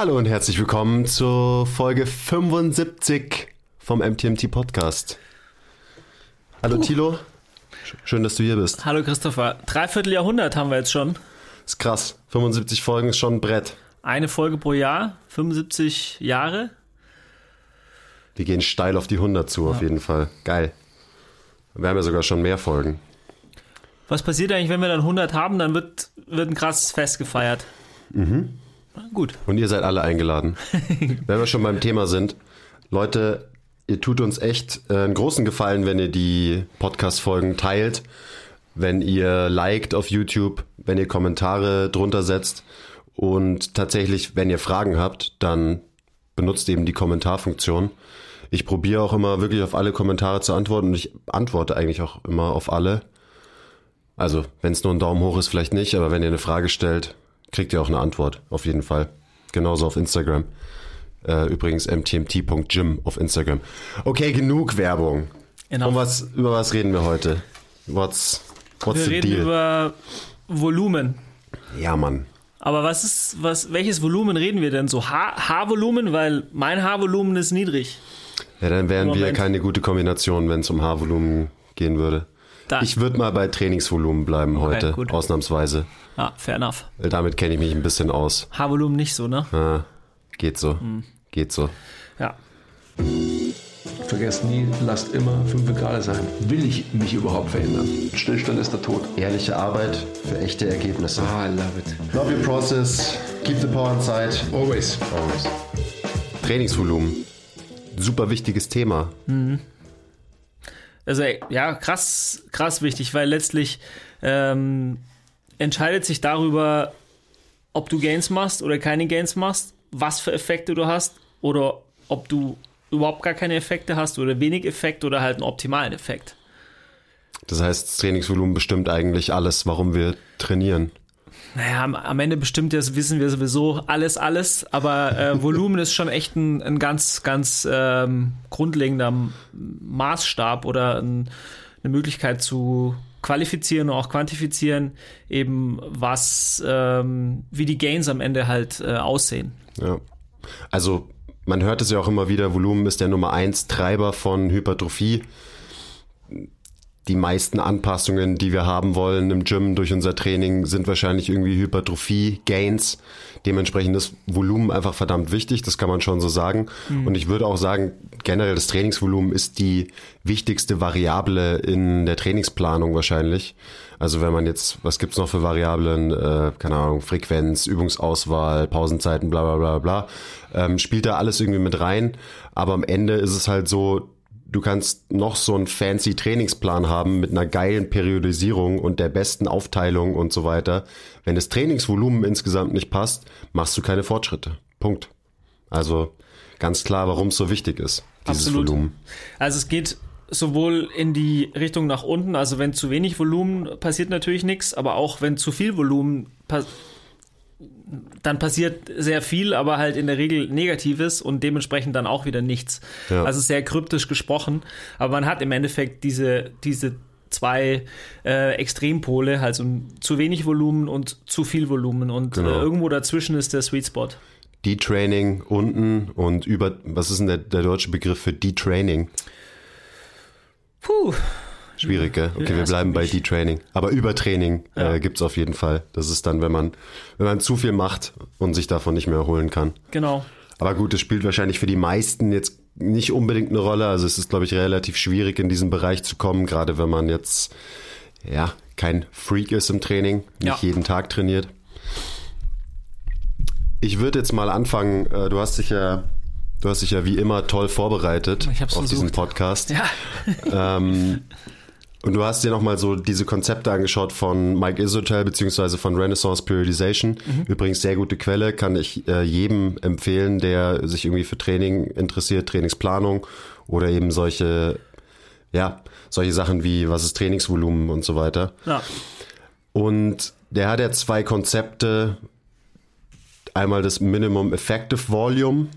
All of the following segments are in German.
Hallo und herzlich willkommen zur Folge 75 vom MTMT Podcast. Hallo Tilo, schön, dass du hier bist. Hallo Christopher. Dreiviertel Jahrhundert haben wir jetzt schon. Ist krass, 75 Folgen ist schon ein Brett. Eine Folge pro Jahr, 75 Jahre. Wir gehen steil auf die 100 zu, auf jeden Fall. Geil. Wir haben ja sogar schon mehr Folgen. Was passiert eigentlich, wenn wir dann 100 haben? Dann wird, wird ein krasses Fest gefeiert. Mhm. Gut. Und ihr seid alle eingeladen. wenn wir schon beim Thema sind, Leute, ihr tut uns echt äh, einen großen Gefallen, wenn ihr die Podcast-Folgen teilt, wenn ihr liked auf YouTube, wenn ihr Kommentare drunter setzt und tatsächlich, wenn ihr Fragen habt, dann benutzt eben die Kommentarfunktion. Ich probiere auch immer wirklich auf alle Kommentare zu antworten und ich antworte eigentlich auch immer auf alle. Also, wenn es nur ein Daumen hoch ist, vielleicht nicht, aber wenn ihr eine Frage stellt, kriegt ihr auch eine Antwort, auf jeden Fall. Genauso auf Instagram. Äh, übrigens mtmt.gym auf Instagram. Okay, genug Werbung. Genau. Um was, über was reden wir heute? What's, what's Wir the reden deal? über Volumen. ja, Mann. Aber was ist, was, welches Volumen reden wir denn? So Haar, Haarvolumen? Weil mein Haarvolumen ist niedrig. Ja, dann wären wir keine gute Kombination, wenn es um Haarvolumen gehen würde. Da. Ich würde mal bei Trainingsvolumen bleiben heute, gut. ausnahmsweise. Ah, fair enough. Weil Damit kenne ich mich ein bisschen aus. Haarvolumen nicht so, ne? Ah, geht so. Hm. Geht so. Ja. Vergesst nie, lasst immer 5 Grad sein. Will ich mich überhaupt verändern? Stillstand ist der Tod. Ehrliche Arbeit für echte Ergebnisse. Ah, I love it. Love your process. Keep the power inside. Always. Always. Trainingsvolumen. Super wichtiges Thema. Also ey, ja, krass, krass wichtig, weil letztlich ähm, entscheidet sich darüber, ob du Gains machst oder keine Gains machst, was für Effekte du hast oder ob du überhaupt gar keine Effekte hast oder wenig Effekt oder halt einen optimalen Effekt. Das heißt, das Trainingsvolumen bestimmt eigentlich alles, warum wir trainieren. Naja, am, Ende bestimmt das wissen wir sowieso alles, alles, aber äh, Volumen ist schon echt ein, ein ganz, ganz ähm, grundlegender Maßstab oder ein, eine Möglichkeit zu qualifizieren und auch quantifizieren, eben was, ähm, wie die Gains am Ende halt äh, aussehen. Ja. Also man hört es ja auch immer wieder, Volumen ist der Nummer eins Treiber von Hypertrophie. Die meisten Anpassungen, die wir haben wollen im Gym durch unser Training, sind wahrscheinlich irgendwie Hypertrophie-Gains. Dementsprechend ist Volumen einfach verdammt wichtig, das kann man schon so sagen. Und ich würde auch sagen, generell das Trainingsvolumen ist die wichtigste Variable in der Trainingsplanung wahrscheinlich. Also wenn man jetzt, was gibt's noch für Variablen, äh, keine Ahnung, Frequenz, Übungsauswahl, Pausenzeiten, bla bla bla bla, ähm, spielt da alles irgendwie mit rein. Aber am Ende ist es halt so, du kannst noch so einen fancy Trainingsplan haben mit einer geilen Periodisierung und der besten Aufteilung und so weiter. Wenn das Trainingsvolumen insgesamt nicht passt, machst du keine Fortschritte. Punkt. Also ganz klar, warum es so wichtig ist, dieses Absolut. Volumen. Also es geht sowohl in die Richtung nach unten, also wenn zu wenig Volumen passiert natürlich nichts, aber auch wenn zu viel Volumen pa dann passiert sehr viel, aber halt in der Regel Negatives und dementsprechend dann auch wieder nichts. Ja. Also sehr kryptisch gesprochen, aber man hat im Endeffekt diese, diese zwei äh, Extrempole, also zu wenig Volumen und zu viel Volumen und Genau. äh, irgendwo dazwischen ist der Sweet Spot. Detraining unten und über, was ist denn der, der deutsche Begriff für Detraining? Puh, Schwierig, gell? Okay, wir bleiben bei. Detraining. Aber Übertraining Ja. äh, gibt's auf jeden Fall. Das ist dann, wenn man, wenn man zu viel macht und sich davon nicht mehr erholen kann. genau. Aber gut, es spielt wahrscheinlich für die meisten jetzt nicht unbedingt eine Rolle. Also es ist, glaube ich, relativ schwierig, in diesen Bereich zu kommen, gerade wenn man jetzt ja kein Freak ist im Training, nicht Ja. jeden Tag trainiert. Ich würde jetzt mal anfangen. äh, Du hast dich ja, du hast dich ja wie immer toll vorbereitet auf diesen versucht. Podcast. Ja. Ähm, und du hast dir nochmal so diese Konzepte angeschaut von Mike Isotel beziehungsweise von Renaissance Periodization. Übrigens sehr gute Quelle, kann ich äh, jedem empfehlen, der sich irgendwie für Training interessiert, Trainingsplanung oder eben solche, ja, solche Sachen wie was ist Trainingsvolumen und so weiter. ja. Und der hat ja zwei Konzepte. Einmal das Minimum Effective Volume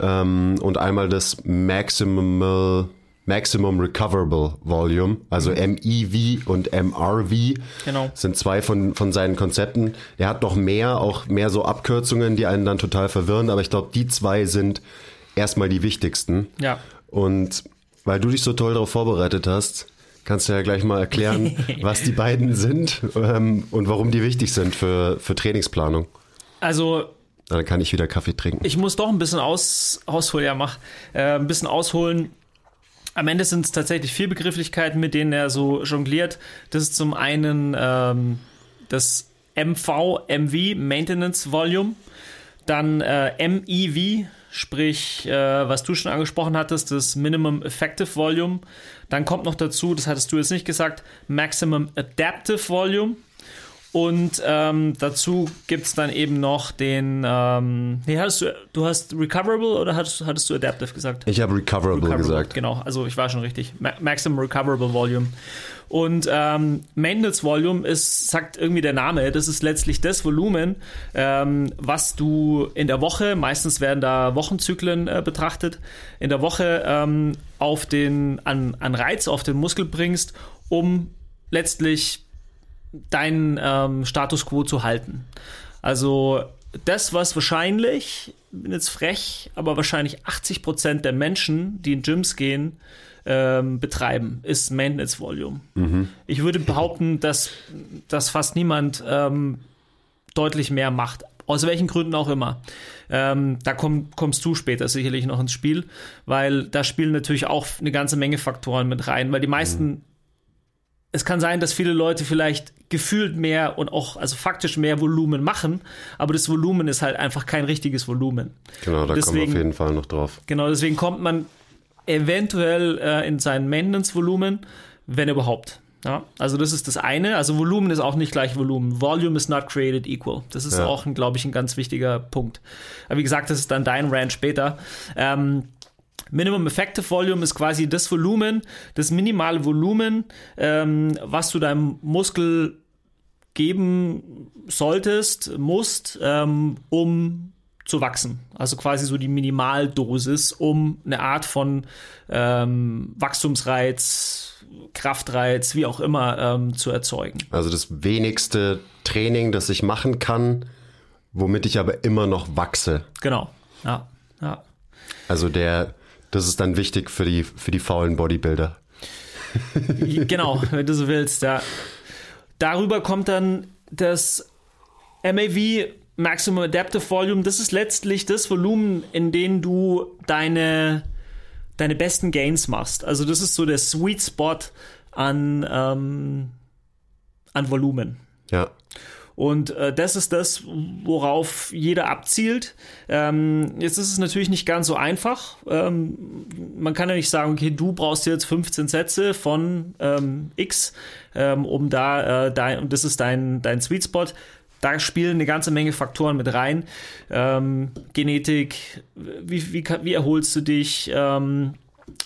ähm, und einmal das Maximal Maximum Recoverable Volume, also MEV und MRV Genau. sind zwei von, von seinen Konzepten. Er hat noch mehr, auch mehr so Abkürzungen, die einen dann total verwirren, aber ich glaube, die zwei sind erstmal die wichtigsten. Ja. Und weil du dich so toll darauf vorbereitet hast, kannst du ja gleich mal erklären, was die beiden sind ähm, und warum die wichtig sind für, für Trainingsplanung. Also Dann kann ich wieder Kaffee trinken. ich muss doch ein bisschen aus, ausholen, ja, mach, äh, ein bisschen ausholen. Am Ende sind es tatsächlich vier Begrifflichkeiten, mit denen er so jongliert. Das ist zum einen ähm, das MV, MV, Maintenance Volume, dann äh, MEV, sprich, äh, was du schon angesprochen hattest, das Minimum Effective Volume. Dann kommt noch dazu, das hattest du jetzt nicht gesagt, Maximum Adaptive Volume. Und ähm, dazu gibt es dann eben noch den, ähm, nee, hattest du, du hast Recoverable oder hattest, hattest du Adaptive gesagt? Ich habe recoverable, Recoverable, gesagt. Genau, also ich war schon richtig. Ma Maximum Recoverable Volume. Und ähm, Maintenance Volume ist, sagt irgendwie der Name, das ist letztlich das Volumen, ähm, was du in der Woche, meistens werden da Wochenzyklen äh, betrachtet, in der Woche ähm, auf den, an, an Reiz auf den Muskel bringst, um letztlich deinen ähm, Status quo zu halten. Also das, was wahrscheinlich, bin jetzt frech, aber wahrscheinlich 80% der Menschen, die in Gyms gehen, ähm, betreiben, ist Maintenance Volume. Ich würde behaupten, dass, dass fast niemand ähm, deutlich mehr macht. Aus welchen Gründen auch immer. Ähm, da komm, kommst du später sicherlich noch ins Spiel, weil da spielen natürlich auch eine ganze Menge Faktoren mit rein, weil die meisten es kann sein, dass viele Leute vielleicht gefühlt mehr und auch also faktisch mehr Volumen machen, aber das Volumen ist halt einfach kein richtiges Volumen. Genau, da kommen wir Deswegen- auf jeden Fall noch drauf. Genau, deswegen kommt man eventuell äh, in sein Maintenance-Volumen, wenn überhaupt. Ja, also das ist das eine. Also Volumen ist auch nicht gleich Volumen. Volume is not created equal. Das ist Ja. auch, glaube ich, ein ganz wichtiger Punkt. Aber wie gesagt, das ist dann dein Rant später. Ähm, Minimum Effective Volume ist quasi das Volumen, das minimale Volumen, ähm, was du deinem Muskel geben solltest, musst, ähm, um zu wachsen. Also quasi so die Minimaldosis, um eine Art von ähm, Wachstumsreiz, Kraftreiz, wie auch immer, ähm, zu erzeugen. Also das wenigste Training, das ich machen kann, womit ich aber immer noch wachse. Genau. Ja. ja. Also der, das ist dann wichtig für die, für die faulen Bodybuilder. genau, wenn du so willst, ja. Darüber kommt dann das MAV Maximum Adaptive Volume. Das ist letztlich das Volumen, in dem du deine, deine besten Gains machst. Also das ist so der Sweet Spot an, ähm, an Volumen. Ja. Und äh, das ist das, worauf jeder abzielt. Ähm, jetzt ist es natürlich nicht ganz so einfach. Ähm, man kann ja nicht sagen, okay, du brauchst jetzt 15 Sätze von ähm, X, ähm, um da, äh, dein, und das ist dein, dein Sweet Spot. Da spielen eine ganze Menge Faktoren mit rein. Ähm, Genetik, wie, wie, wie erholst du dich, ähm,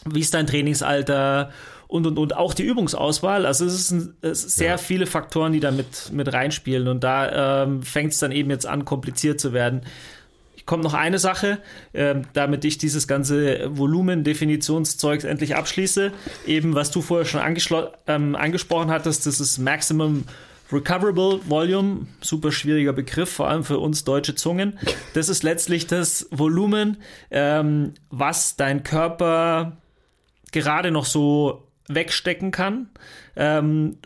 wie ist dein Trainingsalter und und und auch die Übungsauswahl. Also es, ist ein, es ist sehr viele Faktoren, die da mit, mit reinspielen und da ähm, fängt es dann eben jetzt an, kompliziert zu werden. Kommt noch eine Sache, ähm, damit ich dieses ganze Volumen-Definitionszeugs endlich abschließe. Eben, was du vorher schon ähm, angesprochen hattest, das ist Maximum Recoverable Volume, super schwieriger Begriff, vor allem für uns deutsche Zungen. Das ist letztlich das Volumen, ähm, was dein Körper gerade noch so wegstecken kann, ähm,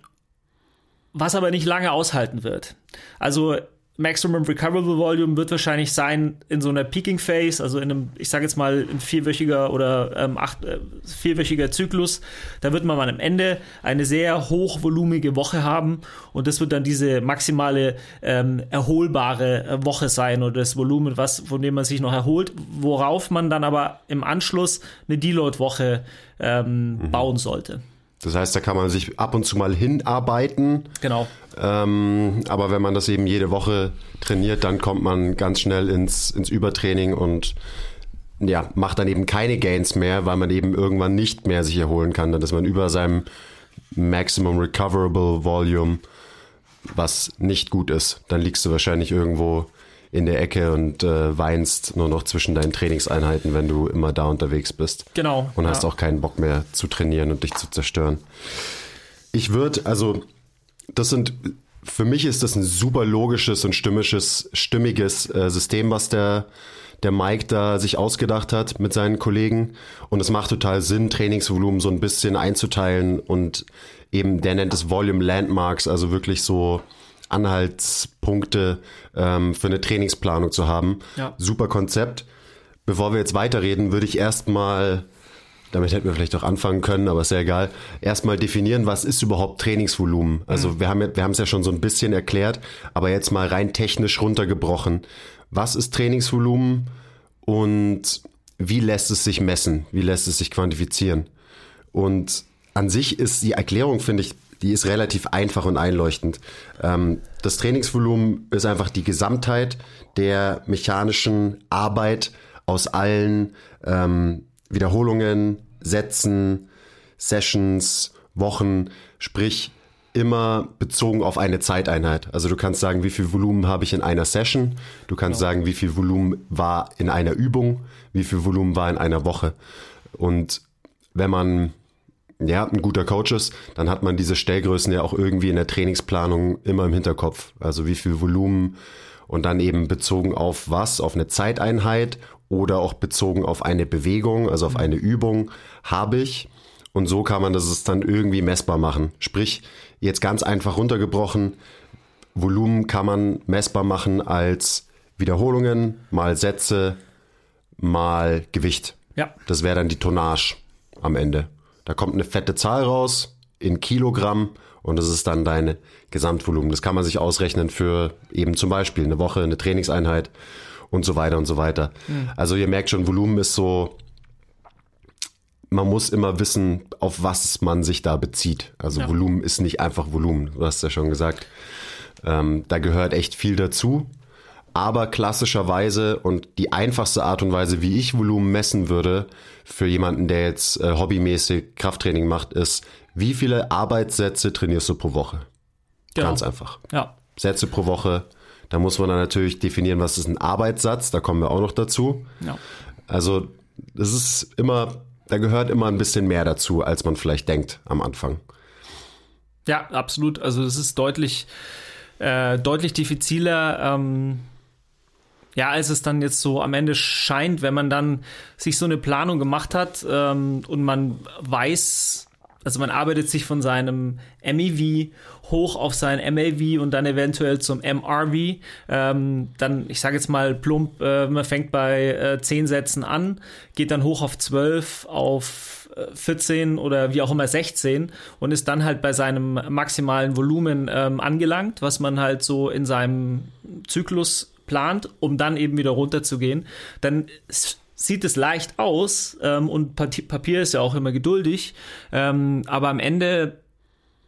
was aber nicht lange aushalten wird. Also Maximum Recoverable Volume wird wahrscheinlich sein in so einer Peaking Phase, also in einem, ich sage jetzt mal, ein vierwöchiger oder ähm, acht, äh, vierwöchiger Zyklus. Da wird man am Ende eine sehr hochvolumige Woche haben und das wird dann diese maximale ähm, erholbare äh, Woche sein oder das Volumen, was, von dem man sich noch erholt, worauf man dann aber im Anschluss eine Deload-Woche ähm, bauen sollte. Das heißt, da kann man sich ab und zu mal hinarbeiten. Genau. Ähm, aber wenn man das eben jede Woche trainiert, dann kommt man ganz schnell ins, ins Übertraining und ja, macht dann eben keine Gains mehr, weil man eben irgendwann nicht mehr sich erholen kann. Dann ist man über seinem Maximum Recoverable Volume, was nicht gut ist. Dann liegst du wahrscheinlich irgendwo in der Ecke und äh, weinst nur noch zwischen deinen Trainingseinheiten, wenn du immer da unterwegs bist. Genau. Und hast ja. auch keinen Bock mehr zu trainieren und dich zu zerstören. Ich würde, also, das sind, für mich ist das ein super logisches und stimmiges, stimmiges äh, System, was der, der Mike da sich ausgedacht hat mit seinen Kollegen. Und es macht total Sinn, Trainingsvolumen so ein bisschen einzuteilen und eben, der nennt es Volume Landmarks, also wirklich so Anhaltspunkte ähm, für eine Trainingsplanung zu haben. Ja. Super Konzept. Bevor wir jetzt weiterreden, würde ich erstmal, damit hätten wir vielleicht auch anfangen können, aber ist ja egal, erstmal definieren, was ist überhaupt Trainingsvolumen. Also wir haben ja- wir haben es ja schon so ein bisschen erklärt, aber jetzt mal rein technisch runtergebrochen. Was ist Trainingsvolumen und wie lässt es sich messen? Wie lässt es sich quantifizieren? Und an sich ist die Erklärung, finde ich, die ist relativ einfach und einleuchtend. Ähm, das Trainingsvolumen ist einfach die Gesamtheit der mechanischen Arbeit aus allen ähm, Wiederholungen, Sätzen, Sessions, Wochen, sprich immer bezogen auf eine Zeiteinheit. Also du kannst sagen, wie viel Volumen habe ich in einer Session, du kannst sagen, wie viel Volumen war in einer Übung, wie viel Volumen war in einer Woche. Und wenn man ja, ein guter Coach ist, dann hat man diese Stellgrößen ja auch irgendwie in der Trainingsplanung immer im Hinterkopf. Also wie viel Volumen und dann eben bezogen auf was, auf eine Zeiteinheit oder auch bezogen auf eine Bewegung, also auf eine Übung habe ich. Und so kann man das es dann irgendwie messbar machen. Sprich, jetzt ganz einfach runtergebrochen, Volumen kann man messbar machen als Wiederholungen mal Sätze mal Gewicht. Ja. Das wäre dann die Tonnage am Ende. Da kommt eine fette Zahl raus in Kilogramm und das ist dann dein Gesamtvolumen. Das kann man sich ausrechnen für eben zum Beispiel eine Woche, eine Trainingseinheit und so weiter und so weiter. Also ihr merkt schon, Volumen ist so, man muss immer wissen, auf was man sich da bezieht. Also Ja. Volumen ist nicht einfach Volumen, du hast ja schon gesagt. Ähm, da gehört echt viel dazu. Aber klassischerweise und die einfachste Art und Weise, wie ich Volumen messen würde, für jemanden, der jetzt äh, hobbymäßig Krafttraining macht, ist, wie viele Arbeitssätze trainierst du pro Woche? Genau. Ganz einfach. Ja. Sätze pro Woche. Da muss man dann natürlich definieren, was ist ein Arbeitssatz. Da kommen wir auch noch dazu. Ja. Also, das ist immer, da gehört immer ein bisschen mehr dazu, als man vielleicht denkt am Anfang. Ja, absolut. Also es ist deutlich, äh, deutlich diffiziler, ähm, ja, als es dann jetzt so am Ende scheint, wenn man dann sich so eine Planung gemacht hat ähm, und man weiß, also man arbeitet sich von seinem MEV hoch auf sein MAV und dann eventuell zum MRV. Ähm, dann, ich sage jetzt mal plump, äh, man fängt bei äh, 10 Sätzen an, geht dann hoch auf 12, auf äh, 14 oder wie auch immer 16 und ist dann halt bei seinem maximalen Volumen ähm, angelangt, was man halt so in seinem Zyklus plant, um dann eben wieder runterzugehen. Dann sieht es leicht aus ähm, und Papier ist ja auch immer geduldig, ähm, aber am Ende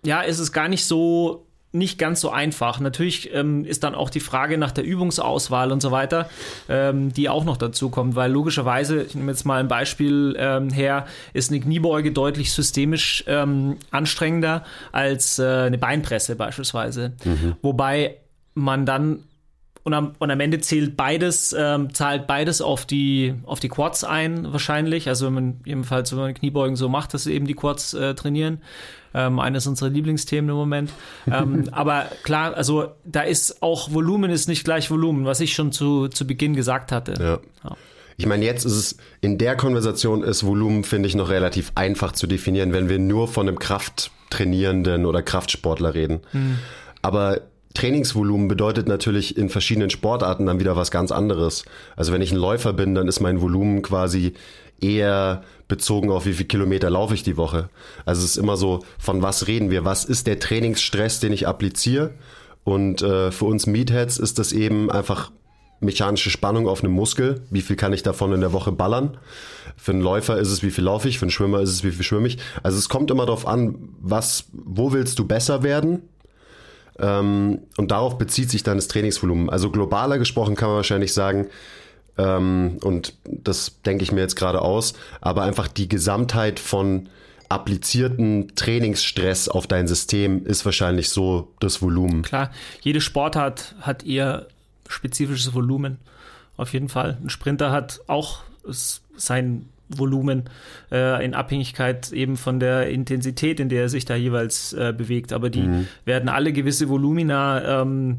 ja, ist es gar nicht so nicht ganz so einfach. Natürlich ähm, ist dann auch die Frage nach der Übungsauswahl und so weiter, ähm, die auch noch dazu kommt, weil logischerweise, ich nehme jetzt mal ein Beispiel ähm, her, ist eine Kniebeuge deutlich systemisch ähm, anstrengender als äh, eine Beinpresse beispielsweise. Wobei man dann und am, und am Ende zählt beides, ähm, zahlt beides auf die, auf die Quads ein, wahrscheinlich. Also wenn man jedenfalls, wenn man Kniebeugen so macht, dass sie eben die Quads äh, trainieren. Ähm, eines unserer Lieblingsthemen im Moment. ähm, aber klar, also da ist auch Volumen ist nicht gleich Volumen, was ich schon zu, zu Beginn gesagt hatte. Ja. Ja. Ich meine, jetzt ist es, in der Konversation ist Volumen, finde ich, noch relativ einfach zu definieren, wenn wir nur von einem Krafttrainierenden oder Kraftsportler reden. Aber Trainingsvolumen bedeutet natürlich in verschiedenen Sportarten dann wieder was ganz anderes. Also wenn ich ein Läufer bin, dann ist mein Volumen quasi eher bezogen auf wie viel Kilometer laufe ich die Woche. Also es ist immer so, von was reden wir? Was ist der Trainingsstress, den ich appliziere? Und äh, für uns Meatheads ist das eben einfach mechanische Spannung auf einem Muskel. Wie viel kann ich davon in der Woche ballern? Für einen Läufer ist es, wie viel laufe ich? Für einen Schwimmer ist es, wie viel schwimme ich? Also es kommt immer darauf an, was, wo willst du besser werden? Ähm, und darauf bezieht sich dann das Trainingsvolumen. Also globaler gesprochen kann man wahrscheinlich sagen, ähm, und das denke ich mir jetzt gerade aus, aber einfach die Gesamtheit von applizierten Trainingsstress auf dein System ist wahrscheinlich so das Volumen. Klar, jede Sportart hat ihr spezifisches Volumen. Auf jeden Fall. Ein Sprinter hat auch sein Volumen äh, in Abhängigkeit eben von der Intensität, in der er sich da jeweils äh, bewegt. Aber die mhm. werden alle gewisse Volumina ähm,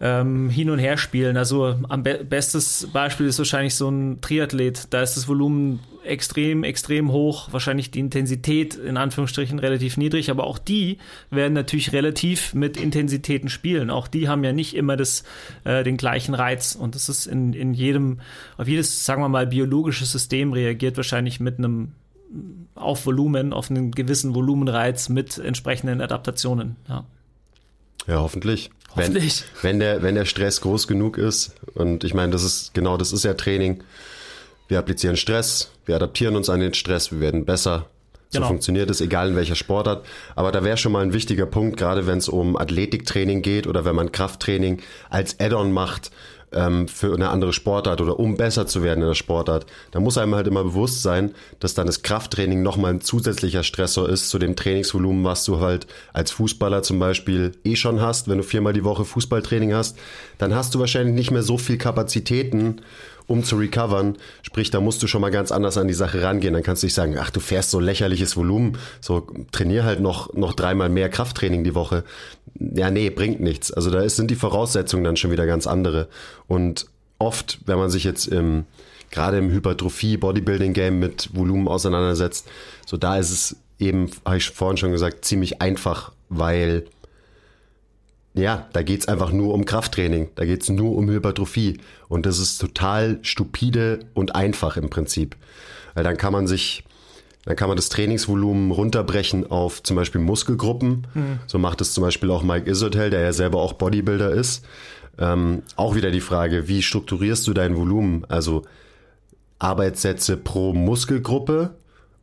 ähm, hin und her spielen. Also am be bestes Beispiel ist wahrscheinlich so ein Triathlet. Da ist das Volumen extrem, extrem hoch, wahrscheinlich die Intensität in Anführungsstrichen relativ niedrig, aber auch die werden natürlich relativ mit Intensitäten spielen. Auch die haben ja nicht immer das, äh, den gleichen Reiz und das ist in, in jedem, auf jedes, sagen wir mal, biologisches System reagiert wahrscheinlich mit einem auf Volumen, auf einen gewissen Volumenreiz mit entsprechenden Adaptationen. Ja, ja hoffentlich. Wenn, wenn, der, wenn der Stress groß genug ist, und ich meine, das ist genau, das ist ja Training. Wir applizieren Stress, wir adaptieren uns an den Stress, wir werden besser. So genau. funktioniert es, egal in welcher Sportart. Aber da wäre schon mal ein wichtiger Punkt, gerade wenn es um Athletiktraining geht oder wenn man Krafttraining als Add-on macht, ähm, für eine andere Sportart oder um besser zu werden in der Sportart, da muss einem halt immer bewusst sein, dass dann das Krafttraining nochmal ein zusätzlicher Stressor ist zu dem Trainingsvolumen, was du halt als Fußballer zum Beispiel eh schon hast. Wenn du viermal die Woche Fußballtraining hast, dann hast du wahrscheinlich nicht mehr so viel Kapazitäten, um zu recovern. Sprich, da musst du schon mal ganz anders an die Sache rangehen. Dann kannst du nicht sagen, ach, du fährst so lächerliches Volumen, so trainier halt noch, noch dreimal mehr Krafttraining die Woche. Ja, nee, bringt nichts. Also da ist, sind die Voraussetzungen dann schon wieder ganz andere. Und oft, wenn man sich jetzt im, gerade im Hypertrophie, Bodybuilding Game mit Volumen auseinandersetzt, so da ist es eben, habe ich vorhin schon gesagt, ziemlich einfach, weil ja, da geht's einfach nur um Krafttraining, da geht's nur um Hypertrophie. Und das ist total stupide und einfach im Prinzip. Weil dann kann man sich, dann kann man das Trainingsvolumen runterbrechen auf zum Beispiel Muskelgruppen. Mhm. So macht es zum Beispiel auch Mike Isotel, der ja selber auch Bodybuilder ist. Ähm, auch wieder die Frage, wie strukturierst du dein Volumen? Also Arbeitssätze pro Muskelgruppe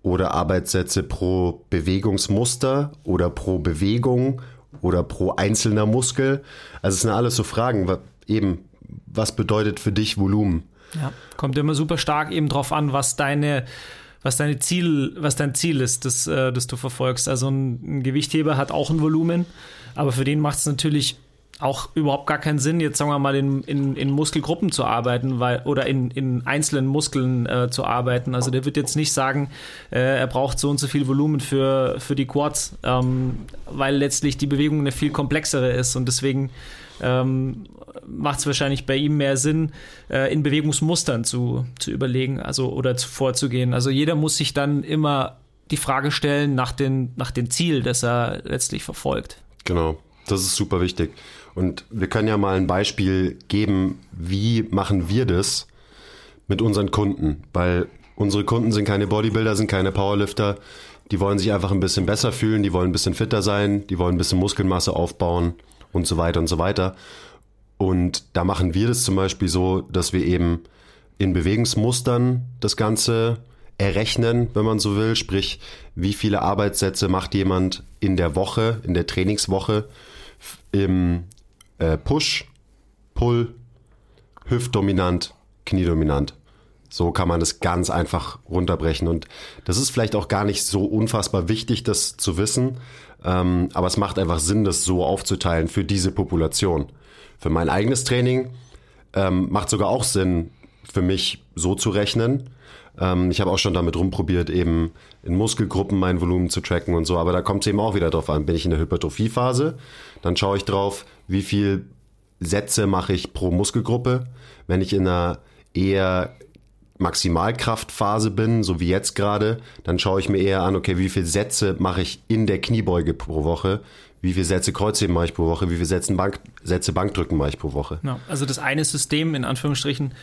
oder Arbeitssätze pro Bewegungsmuster oder pro Bewegung oder pro einzelner Muskel? Also es sind alles so Fragen, eben, was bedeutet für dich Volumen? Ja, kommt immer super stark eben drauf an, was deine was deine Ziel, was dein Ziel ist, das, äh, das du verfolgst. Also ein, ein Gewichtheber hat auch ein Volumen, aber für den macht es natürlich auch überhaupt gar keinen Sinn, jetzt sagen wir mal in, in, in Muskelgruppen zu arbeiten, weil oder in, in einzelnen Muskeln äh, zu arbeiten. Also der wird jetzt nicht sagen, äh, er braucht so und so viel Volumen für, für die Quads, ähm, weil letztlich die Bewegung eine viel komplexere ist und deswegen ähm, macht es wahrscheinlich bei ihm mehr Sinn, äh, in Bewegungsmustern zu, zu überlegen, also oder zu, vorzugehen. Also jeder muss sich dann immer die Frage stellen nach den, nach dem Ziel, das er letztlich verfolgt. Genau, das ist super wichtig. Und wir können ja mal ein Beispiel geben, wie machen wir das mit unseren Kunden? Weil unsere Kunden sind keine Bodybuilder, sind keine Powerlifter. Die wollen sich einfach ein bisschen besser fühlen, die wollen ein bisschen fitter sein, die wollen ein bisschen Muskelmasse aufbauen und so weiter und so weiter. Und da machen wir das zum Beispiel so, dass wir eben in Bewegungsmustern das Ganze errechnen, wenn man so will. Sprich, wie viele Arbeitssätze macht jemand in der Woche, in der Trainingswoche im äh, Push, Pull, Hüftdominant, Kniedominant. So kann man das ganz einfach runterbrechen. Und das ist vielleicht auch gar nicht so unfassbar wichtig, das zu wissen. Ähm, aber es macht einfach Sinn, das so aufzuteilen für diese Population. Für mein eigenes Training ähm, macht sogar auch Sinn, für mich so zu rechnen. Ähm, ich habe auch schon damit rumprobiert, eben in Muskelgruppen mein Volumen zu tracken und so. Aber da kommt es eben auch wieder drauf an. Bin ich in der Hypertrophiephase, dann schaue ich drauf, wie viel Sätze mache ich pro Muskelgruppe. Wenn ich in einer eher Maximalkraftphase bin, so wie jetzt gerade, dann schaue ich mir eher an, okay, wie viele Sätze mache ich in der Kniebeuge pro Woche, wie viele Sätze Kreuzheben mache ich pro Woche, wie viele Sätze, Bank, Sätze Bankdrücken mache ich pro Woche. Ja, also das eine System in Anführungsstrichen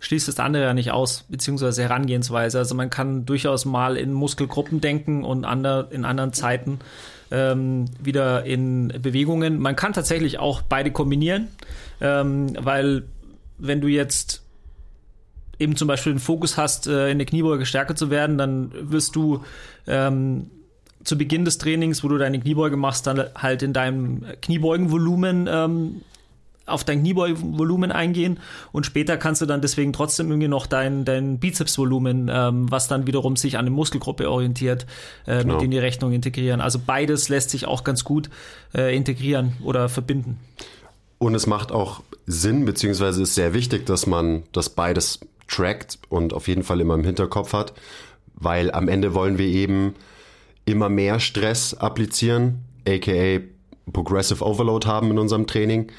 schließt das andere ja nicht aus, beziehungsweise Herangehensweise. Also man kann durchaus mal in Muskelgruppen denken und ander, in anderen Zeiten ähm, wieder in Bewegungen. Man kann tatsächlich auch beide kombinieren, ähm, weil wenn du jetzt eben zum Beispiel den Fokus hast, äh, in der Kniebeuge stärker zu werden, dann wirst du ähm, zu Beginn des Trainings, wo du deine Kniebeuge machst, dann halt in deinem Kniebeugenvolumen ähm, auf dein Kniebeugenvolumen eingehen und später kannst du dann deswegen trotzdem irgendwie noch dein, dein Bizepsvolumen, ähm, was dann wiederum sich an eine Muskelgruppe orientiert, äh, genau. mit in die Rechnung integrieren. Also beides lässt sich auch ganz gut äh, integrieren oder verbinden. Und es macht auch Sinn, beziehungsweise ist sehr wichtig, dass man das beides trackt und auf jeden Fall immer im Hinterkopf hat, weil am Ende wollen wir eben immer mehr Stress applizieren, aka Progressive Overload haben in unserem Training.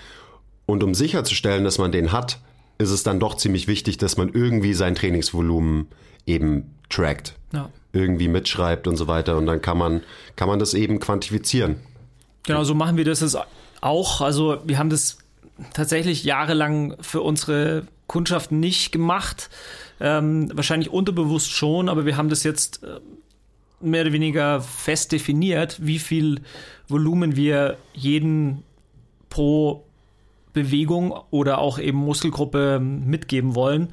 Und um sicherzustellen, dass man den hat, ist es dann doch ziemlich wichtig, dass man irgendwie sein Trainingsvolumen eben trackt, ja. irgendwie mitschreibt und so weiter. Und dann kann man, kann man das eben quantifizieren. Genau, so machen wir das jetzt auch. Also wir haben das tatsächlich jahrelang für unsere Kundschaft nicht gemacht. Ähm, wahrscheinlich unterbewusst schon, aber wir haben das jetzt äh, mehr oder weniger fest definiert, wie viel Volumen wir jeden pro Bewegung oder auch eben Muskelgruppe mitgeben wollen.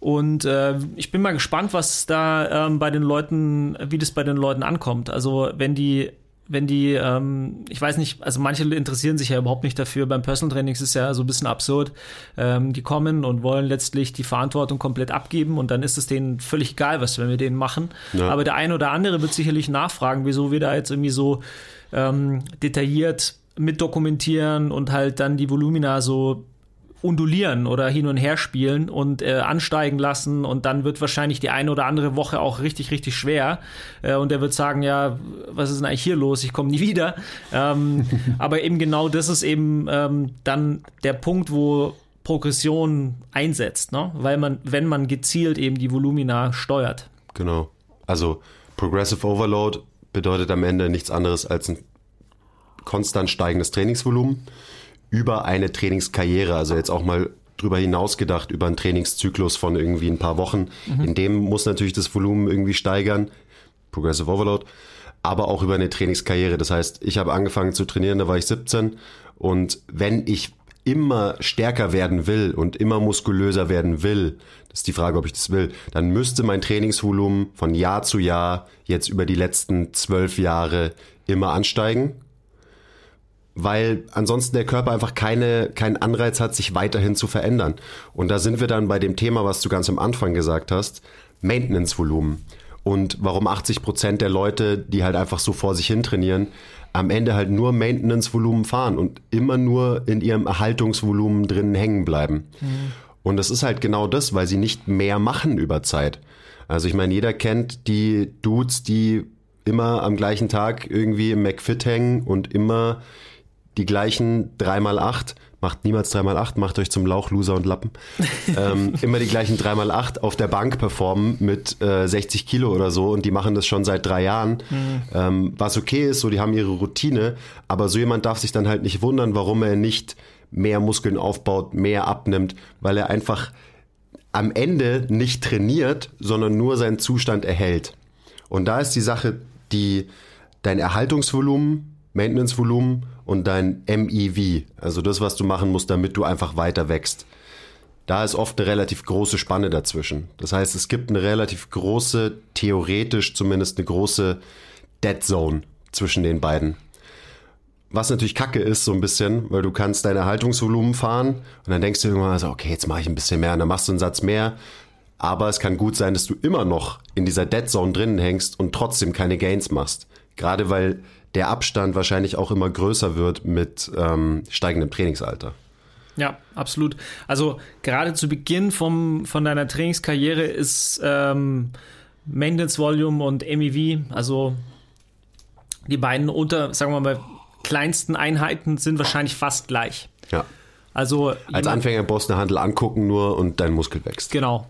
Und äh, ich bin mal gespannt, was da ähm, bei den Leuten, wie das bei den Leuten ankommt. Also wenn die wenn die, ähm, ich weiß nicht, also manche interessieren sich ja überhaupt nicht dafür. Beim Personal Training ist es ja so ein bisschen absurd. Ähm, die kommen und wollen letztlich die Verantwortung komplett abgeben und dann ist es denen völlig egal, was wir mit denen machen. Ja. Aber der eine oder andere wird sicherlich nachfragen, wieso wir da jetzt irgendwie so ähm, detailliert mit dokumentieren und halt dann die Volumina so undulieren oder hin und her spielen und äh, ansteigen lassen und dann wird wahrscheinlich die eine oder andere Woche auch richtig, richtig schwer äh, und er wird sagen, ja, was ist denn eigentlich hier los? Ich komme nie wieder. Ähm, aber eben genau das ist eben ähm, dann der Punkt, wo Progression einsetzt, ne? weil man, wenn man gezielt eben die Volumina steuert. Genau. Also Progressive Overload bedeutet am Ende nichts anderes als ein konstant steigendes Trainingsvolumen über eine Trainingskarriere, also jetzt auch mal drüber hinaus gedacht, über einen Trainingszyklus von irgendwie ein paar Wochen. Mhm. In dem muss natürlich das Volumen irgendwie steigern, Progressive Overload, aber auch über eine Trainingskarriere. Das heißt, ich habe angefangen zu trainieren, da war ich 17 und wenn ich immer stärker werden will und immer muskulöser werden will, das ist die Frage, ob ich das will, dann müsste mein Trainingsvolumen von Jahr zu Jahr jetzt über die letzten zwölf Jahre immer ansteigen weil ansonsten der Körper einfach keine, keinen Anreiz hat, sich weiterhin zu verändern. Und da sind wir dann bei dem Thema, was du ganz am Anfang gesagt hast, Maintenance-Volumen. Und warum 80 Prozent der Leute, die halt einfach so vor sich hin trainieren, am Ende halt nur Maintenance-Volumen fahren und immer nur in ihrem Erhaltungsvolumen drin hängen bleiben. Mhm. Und das ist halt genau das, weil sie nicht mehr machen über Zeit. Also ich meine, jeder kennt die Dudes, die immer am gleichen Tag irgendwie im McFit hängen und immer die gleichen 3x8, macht niemals 3x8, macht euch zum Lauch, Loser und Lappen, ähm, immer die gleichen 3x8 auf der Bank performen mit äh, 60 Kilo oder so und die machen das schon seit drei Jahren, mhm. ähm, was okay ist, so die haben ihre Routine, aber so jemand darf sich dann halt nicht wundern, warum er nicht mehr Muskeln aufbaut, mehr abnimmt, weil er einfach am Ende nicht trainiert, sondern nur seinen Zustand erhält. Und da ist die Sache, die dein Erhaltungsvolumen, Maintenance-Volumen und dein MEV, also das, was du machen musst, damit du einfach weiter wächst. Da ist oft eine relativ große Spanne dazwischen. Das heißt, es gibt eine relativ große, theoretisch zumindest eine große Dead Zone zwischen den beiden. Was natürlich kacke ist, so ein bisschen, weil du kannst dein Erhaltungsvolumen fahren und dann denkst du irgendwann so, okay, jetzt mache ich ein bisschen mehr und dann machst du einen Satz mehr. Aber es kann gut sein, dass du immer noch in dieser Dead Zone drinnen hängst und trotzdem keine Gains machst. Gerade weil der Abstand wahrscheinlich auch immer größer wird mit ähm, steigendem Trainingsalter. Ja, absolut. Also gerade zu Beginn vom, von deiner Trainingskarriere ist ähm, Maintenance Volume und MEV, also die beiden unter, sagen wir mal, kleinsten Einheiten sind wahrscheinlich fast gleich. Ja. Also als Anfänger brauchst du eine Handel angucken nur und dein Muskel wächst. Genau.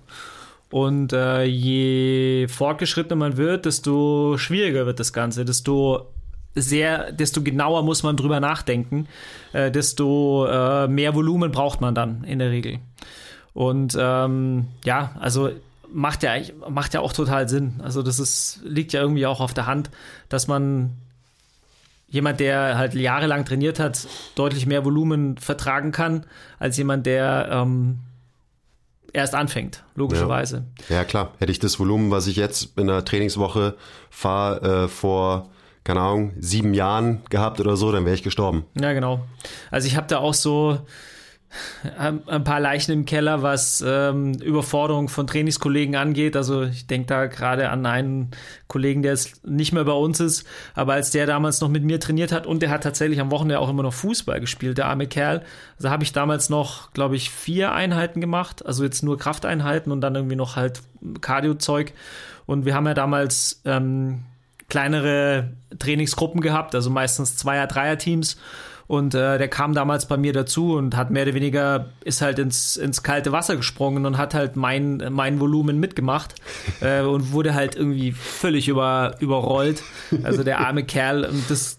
Und äh, je fortgeschrittener man wird, desto schwieriger wird das Ganze, desto sehr, desto genauer muss man drüber nachdenken, äh, desto äh, mehr Volumen braucht man dann in der Regel. Und ähm, ja, also macht ja macht ja auch total Sinn. Also das ist liegt ja irgendwie auch auf der Hand, dass man jemand, der halt jahrelang trainiert hat, deutlich mehr Volumen vertragen kann als jemand, der ähm, erst anfängt, logischerweise. Ja. ja. klar. Hätte ich das Volumen, was ich jetzt in der Trainingswoche fahre, äh, vor keine Ahnung, sieben Jahren gehabt oder so, dann wäre ich gestorben. Ja, genau. Also ich habe da auch so, ein paar Leichen im Keller, was ähm, Überforderung von Trainingskollegen angeht. Also ich denke da gerade an einen Kollegen, der jetzt nicht mehr bei uns ist, aber als der damals noch mit mir trainiert hat und der hat tatsächlich am Wochenende auch immer noch Fußball gespielt, der arme Kerl. Also habe ich damals noch, glaube ich, vier Einheiten gemacht, also jetzt nur Krafteinheiten und dann irgendwie noch halt Cardio-Zeug. Und wir haben ja damals ähm, kleinere Trainingsgruppen gehabt, also meistens Zweier-, Dreier-Teams. Und äh, der kam damals bei mir dazu und hat mehr oder weniger, ist halt ins, ins kalte Wasser gesprungen und hat halt mein, mein Volumen mitgemacht äh, und wurde halt irgendwie völlig über, überrollt. Also der arme Kerl. Und das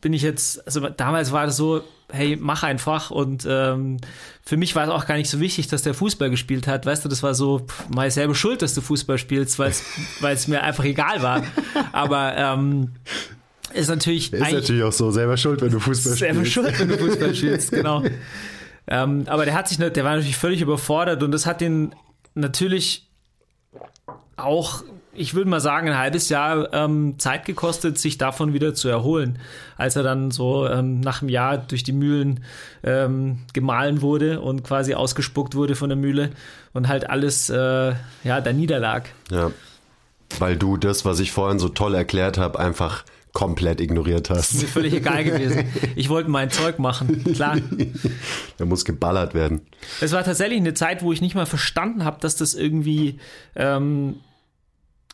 bin ich jetzt, also damals war das so, hey, mach einfach. Und ähm, für mich war es auch gar nicht so wichtig, dass der Fußball gespielt hat. Weißt du, das war so, pff, mal selber schuld, dass du Fußball spielst, weil es mir einfach egal war. Aber ähm, ist natürlich. Ist natürlich auch so, selber schuld, wenn du Fußball selber spielst. Selber schuld, wenn du Fußball spielst, genau. Ähm, aber der hat sich, der war natürlich völlig überfordert und das hat ihn natürlich auch, ich würde mal sagen, ein halbes Jahr ähm, Zeit gekostet, sich davon wieder zu erholen, als er dann so ähm, nach einem Jahr durch die Mühlen ähm, gemahlen wurde und quasi ausgespuckt wurde von der Mühle und halt alles äh, ja da niederlag. Ja, weil du das, was ich vorhin so toll erklärt habe, einfach komplett ignoriert hast. Das ist mir völlig egal gewesen. Ich wollte mein Zeug machen, klar. Der muss geballert werden. Es war tatsächlich eine Zeit, wo ich nicht mal verstanden habe, dass das irgendwie, ähm,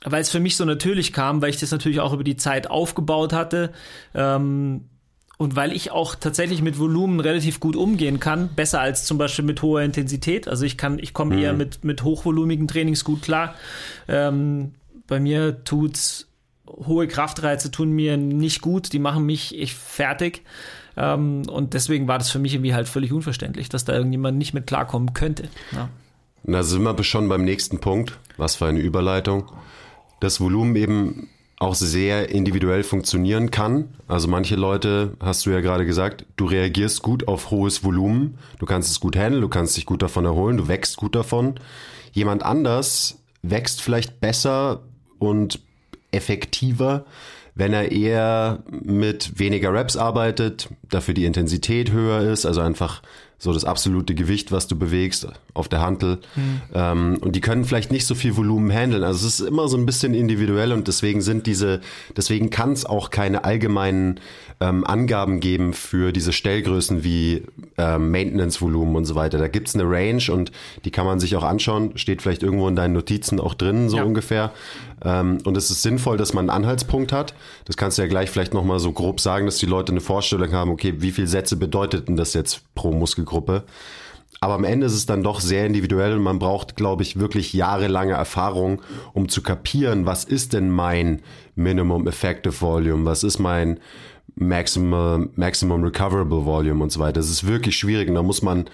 weil es für mich so natürlich kam, weil ich das natürlich auch über die Zeit aufgebaut hatte. Ähm, und weil ich auch tatsächlich mit Volumen relativ gut umgehen kann, besser als zum Beispiel mit hoher Intensität. Also ich kann, ich komme mhm. eher mit, mit hochvolumigen Trainings gut klar. Ähm, bei mir tut's hohe Kraftreize tun mir nicht gut, die machen mich ich fertig. Ähm, und deswegen war das für mich irgendwie halt völlig unverständlich, dass da irgendjemand nicht mit klarkommen könnte. Ja. Da sind wir schon beim nächsten Punkt. Was für eine Überleitung. Das Volumen eben auch sehr individuell funktionieren kann. Also manche Leute, hast du ja gerade gesagt, du reagierst gut auf hohes Volumen, du kannst es gut handeln, du kannst dich gut davon erholen, du wächst gut davon. Jemand anders wächst vielleicht besser und effektiver, wenn er eher mit weniger Reps arbeitet, dafür die Intensität höher ist, also einfach so das absolute Gewicht, was du bewegst auf der Hantel. Mhm. Ähm, und die können vielleicht nicht so viel Volumen handeln. Also es ist immer so ein bisschen individuell und deswegen sind diese, deswegen kann es auch keine allgemeinen ähm, Angaben geben für diese Stellgrößen wie ähm, Maintenance-Volumen und so weiter. Da gibt's eine Range und die kann man sich auch anschauen. Steht vielleicht irgendwo in deinen Notizen auch drin, so ja. ungefähr. Ähm, und es ist sinnvoll, dass man einen Anhaltspunkt hat. Das kannst du ja gleich vielleicht nochmal so grob sagen, dass die Leute eine Vorstellung haben, okay, wie viele Sätze bedeutet denn das jetzt pro Muskelgruppe? Gruppe. Aber am Ende ist es dann doch sehr individuell und man braucht, glaube ich, wirklich jahrelange Erfahrung, um zu kapieren, was ist denn mein Minimum Effective Volume, was ist mein Maximum, Maximum Recoverable Volume und so weiter. Das ist wirklich schwierig und da muss man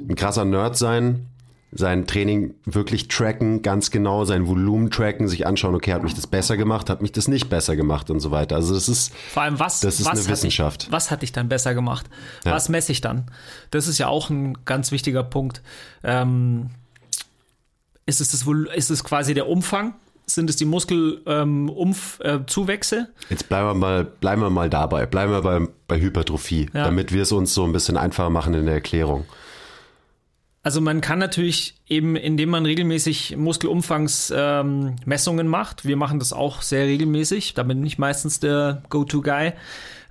ein krasser Nerd sein, sein Training wirklich tracken, ganz genau sein Volumen tracken, sich anschauen, okay, hat mich das besser gemacht, hat mich das nicht besser gemacht und so weiter. Also das ist vor allem was, das ist was eine Wissenschaft. Ich, was hat dich dann besser gemacht? Ja. Was messe ich dann? Das ist ja auch ein ganz wichtiger Punkt. Ähm, ist es das ist es quasi der Umfang? Sind es die Muskelzuwächse? Ähm, äh, Jetzt bleiben wir mal, bleiben wir mal dabei, bleiben wir bei, bei Hypertrophie, ja. damit wir es uns so ein bisschen einfacher machen in der Erklärung. Also man kann natürlich eben, indem man regelmäßig Muskelumfangsmessungen ähm, macht, wir machen das auch sehr regelmäßig, da bin ich meistens der Go-To-Guy,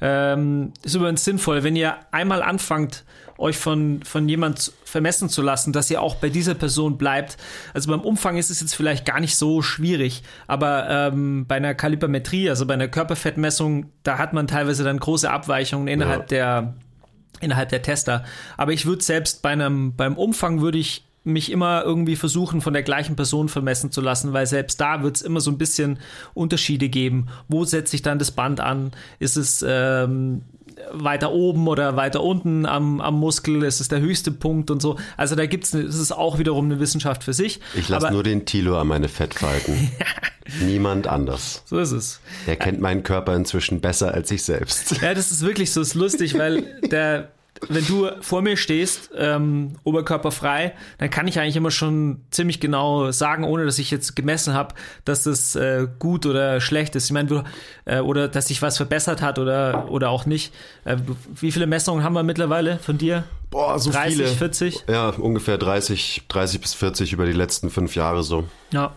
ähm, ist übrigens sinnvoll, wenn ihr einmal anfangt, euch von, von jemand vermessen zu lassen, dass ihr auch bei dieser Person bleibt. Also beim Umfang ist es jetzt vielleicht gar nicht so schwierig, aber ähm, bei einer Kalipermetrie, also bei einer Körperfettmessung, da hat man teilweise dann große Abweichungen innerhalb ja. der innerhalb der Tester. Aber ich würde selbst bei einem, beim Umfang würde ich mich immer irgendwie versuchen, von der gleichen Person vermessen zu lassen, weil selbst da wird es immer so ein bisschen Unterschiede geben. Wo setze ich dann das Band an? Ist es ähm, weiter oben oder weiter unten am, am Muskel, ist es der höchste Punkt und so. Also da gibt es, es ist auch wiederum eine Wissenschaft für sich. Ich lasse nur den Tilo an meine Fettfalten. Niemand anders. So ist es. Er kennt meinen Körper inzwischen besser als ich selbst. Ja, das ist wirklich so, ist lustig, weil der wenn du vor mir stehst, ähm, oberkörperfrei, dann kann ich eigentlich immer schon ziemlich genau sagen, ohne dass ich jetzt gemessen habe, dass das äh, gut oder schlecht ist. Ich meine, äh, oder dass sich was verbessert hat oder, oder auch nicht. Äh, wie viele Messungen haben wir mittlerweile von dir? Boah, so 30, viele. 40? Ja, ungefähr 30, 30 bis 40 über die letzten fünf Jahre so. Ja.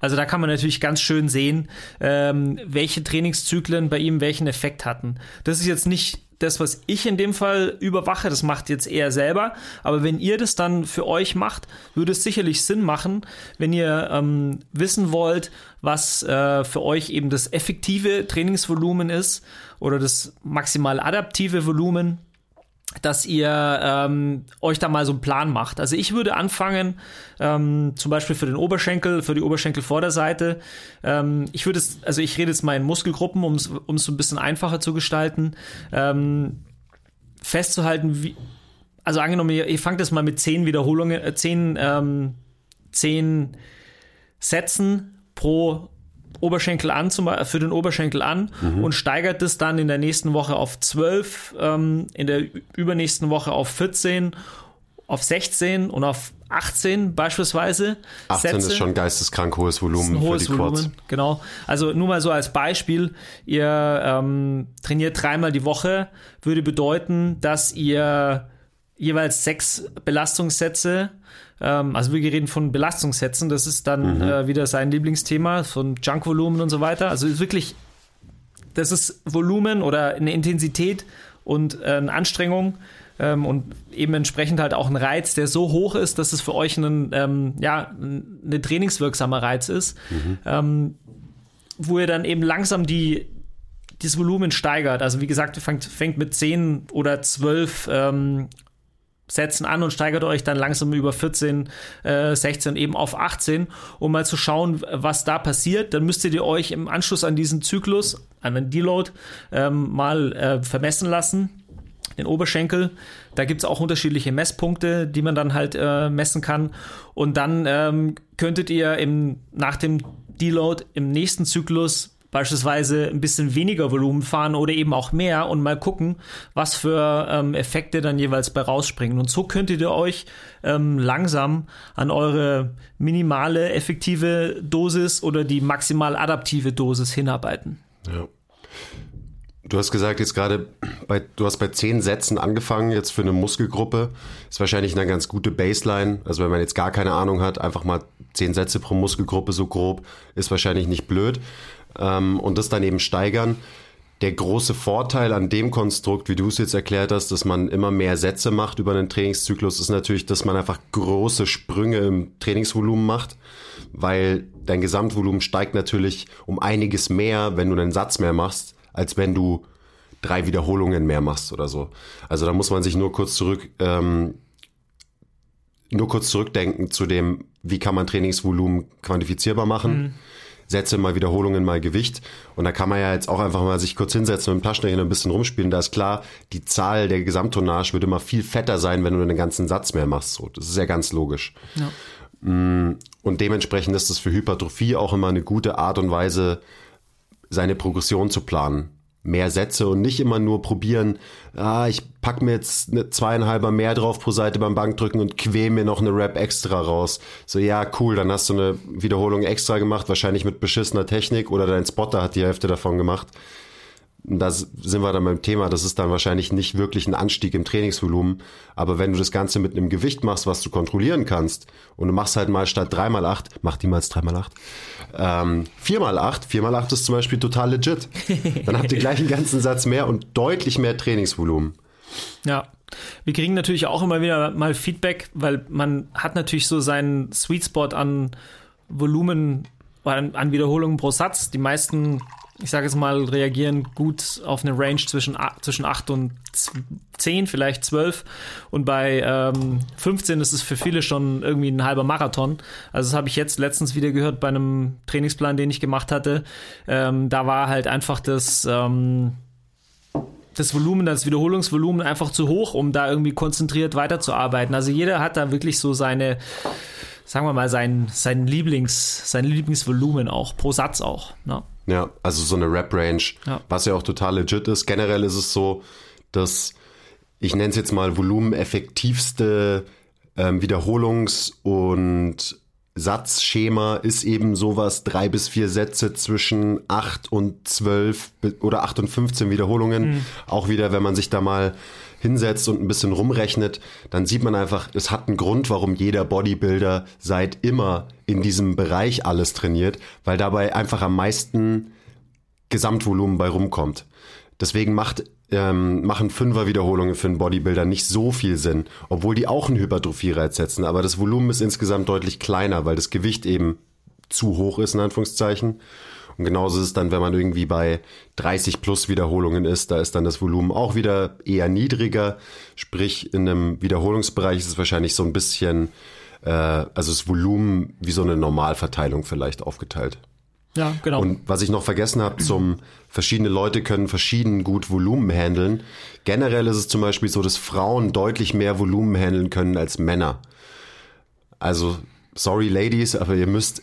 Also da kann man natürlich ganz schön sehen, ähm, welche Trainingszyklen bei ihm welchen Effekt hatten. Das ist jetzt nicht das, was ich in dem Fall überwache, das macht jetzt eher selber. Aber wenn ihr das dann für euch macht, würde es sicherlich Sinn machen, wenn ihr ähm, wissen wollt, was äh, für euch eben das effektive Trainingsvolumen ist oder das maximal adaptive Volumen dass ihr ähm, euch da mal so einen Plan macht. Also ich würde anfangen, ähm, zum Beispiel für den Oberschenkel, für die Oberschenkelvorderseite. Ähm, ich würde es, also ich rede jetzt mal in Muskelgruppen, um es so ein bisschen einfacher zu gestalten, ähm, festzuhalten, wie, also angenommen, ihr, ihr fangt jetzt mal mit zehn Wiederholungen, äh, zehn, ähm, zehn Sätzen pro Oberschenkel an, zum, für den Oberschenkel an mhm. und steigert es dann in der nächsten Woche auf 12, ähm, in der übernächsten Woche auf 14, auf 16 und auf 18 beispielsweise. 18 Sätze. ist schon geisteskrank hohes Volumen hohes für die Quads. Volumen, genau. Also nur mal so als Beispiel, ihr ähm, trainiert dreimal die Woche, würde bedeuten, dass ihr jeweils sechs Belastungssätze ähm, also wir reden von Belastungssätzen, das ist dann mhm. äh, wieder sein Lieblingsthema, von Junkvolumen und so weiter. Also wirklich, das ist Volumen oder eine Intensität und äh, eine Anstrengung ähm, und eben entsprechend halt auch ein Reiz, der so hoch ist, dass es für euch ein, ähm, ja, eine trainingswirksamer Reiz ist, mhm. ähm, wo ihr dann eben langsam die, dieses Volumen steigert. Also wie gesagt, fängt, fängt mit 10 oder 12 ähm, Sätzen an und steigert euch dann langsam über 14, äh, 16 eben auf 18, um mal zu schauen, was da passiert. Dann müsstet ihr euch im Anschluss an diesen Zyklus, an den Deload, ähm, mal äh, vermessen lassen, den Oberschenkel. Da gibt es auch unterschiedliche Messpunkte, die man dann halt äh, messen kann. Und dann ähm, könntet ihr im, nach dem Deload im nächsten Zyklus beispielsweise ein bisschen weniger Volumen fahren oder eben auch mehr und mal gucken, was für ähm, Effekte dann jeweils bei rausspringen. Und so könntet ihr euch ähm, langsam an eure minimale effektive Dosis oder die maximal adaptive Dosis hinarbeiten. Ja. Du hast gesagt, jetzt gerade, bei, du hast bei zehn Sätzen angefangen, jetzt für eine Muskelgruppe. Ist wahrscheinlich eine ganz gute Baseline. Also wenn man jetzt gar keine Ahnung hat, einfach mal zehn Sätze pro Muskelgruppe so grob, ist wahrscheinlich nicht blöd ähm, und das dann eben steigern. Der große Vorteil an dem Konstrukt, wie du es jetzt erklärt hast, dass man immer mehr Sätze macht über einen Trainingszyklus, ist natürlich, dass man einfach große Sprünge im Trainingsvolumen macht, weil dein Gesamtvolumen steigt natürlich um einiges mehr, wenn du einen Satz mehr machst, als wenn du drei Wiederholungen mehr machst oder so. Also da muss man sich nur kurz zurück, ähm, nur kurz zurückdenken zu dem, wie kann man Trainingsvolumen quantifizierbar machen. Mhm. Sätze, mal Wiederholungen, mal Gewicht. Und da kann man ja jetzt auch einfach mal sich kurz hinsetzen und im Taschenrechner ein bisschen rumspielen. Da ist klar, die Zahl der Gesamttonnage wird immer viel fetter sein, wenn du einen ganzen Satz mehr machst. So, das ist ja ganz logisch. Ja. Mm, und dementsprechend ist es für Hypertrophie auch immer eine gute Art und Weise, seine Progression zu planen mehr Sätze und nicht immer nur probieren, ah, ich pack mir jetzt eine zweieinhalber mehr drauf pro Seite beim Bankdrücken und quäl mir noch eine Rap extra raus. So, ja, cool, dann hast du eine Wiederholung extra gemacht, wahrscheinlich mit beschissener Technik oder dein Spotter hat die Hälfte davon gemacht da sind wir dann beim Thema, das ist dann wahrscheinlich nicht wirklich ein Anstieg im Trainingsvolumen, aber wenn du das Ganze mit einem Gewicht machst, was du kontrollieren kannst, und du machst halt mal statt 3 mal 8, mach die mal 3 mal 8, ähm, 4 mal 8, 4 mal 8 ist zum Beispiel total legit. Dann habt ihr gleich einen ganzen Satz mehr und deutlich mehr Trainingsvolumen. Ja. Wir kriegen natürlich auch immer wieder mal Feedback, weil man hat natürlich so seinen Sweet Spot an Volumen, an, an Wiederholungen pro Satz. Die meisten ich sage jetzt mal, reagieren gut auf eine Range zwischen, zwischen 8 und 10, vielleicht 12. Und bei ähm, 15 ist es für viele schon irgendwie ein halber Marathon. Also das habe ich jetzt letztens wieder gehört bei einem Trainingsplan, den ich gemacht hatte. Ähm, da war halt einfach das... Ähm, das Volumen, das Wiederholungsvolumen einfach zu hoch, um da irgendwie konzentriert weiterzuarbeiten. Also jeder hat da wirklich so seine, sagen wir mal, sein, sein Lieblings, sein Lieblingsvolumen auch, pro Satz auch. Ne? Ja, also so eine Rap-Range, ja. was ja auch total legit ist. Generell ist es so, dass ich nenne es jetzt mal volumeneffektivste ähm, Wiederholungs- und Satzschema ist eben sowas, drei bis vier Sätze zwischen acht und zwölf oder acht und 15 Wiederholungen. Mhm. Auch wieder, wenn man sich da mal hinsetzt und ein bisschen rumrechnet, dann sieht man einfach, es hat einen Grund, warum jeder Bodybuilder seit immer in diesem Bereich alles trainiert, weil dabei einfach am meisten Gesamtvolumen bei rumkommt. Deswegen macht, ähm, machen Fünfer-Wiederholungen für einen Bodybuilder nicht so viel Sinn, obwohl die auch einen Hypertrophie-Reiz setzen. Aber das Volumen ist insgesamt deutlich kleiner, weil das Gewicht eben zu hoch ist, in Anführungszeichen. Und genauso ist es dann, wenn man irgendwie bei 30 plus Wiederholungen ist, da ist dann das Volumen auch wieder eher niedriger. Sprich, in einem Wiederholungsbereich ist es wahrscheinlich so ein bisschen, äh, also das Volumen wie so eine Normalverteilung vielleicht aufgeteilt. Ja, genau. Und was ich noch vergessen habe, zum verschiedene Leute können verschieden gut Volumen handeln. Generell ist es zum Beispiel so, dass Frauen deutlich mehr Volumen handeln können als Männer. Also, sorry Ladies, aber ihr müsst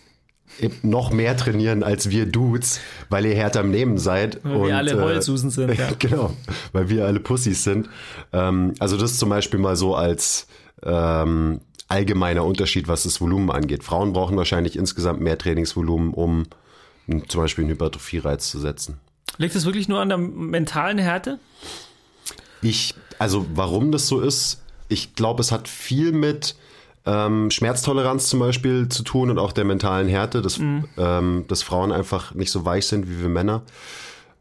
noch mehr trainieren als wir Dudes, weil ihr härter im Nehmen seid. Weil wir alle Heulsusen äh, sind. Ja. genau, weil wir alle Pussys sind. Ähm, also das zum Beispiel mal so als ähm, allgemeiner Unterschied, was das Volumen angeht. Frauen brauchen wahrscheinlich insgesamt mehr Trainingsvolumen, um zum Beispiel einen Hypertrophie-Reiz zu setzen. Liegt das wirklich nur an der mentalen Härte? Ich, also warum das so ist, ich glaube, es hat viel mit ähm, Schmerztoleranz zum Beispiel zu tun und auch der mentalen Härte, dass, mhm. ähm, dass Frauen einfach nicht so weich sind wie wir Männer.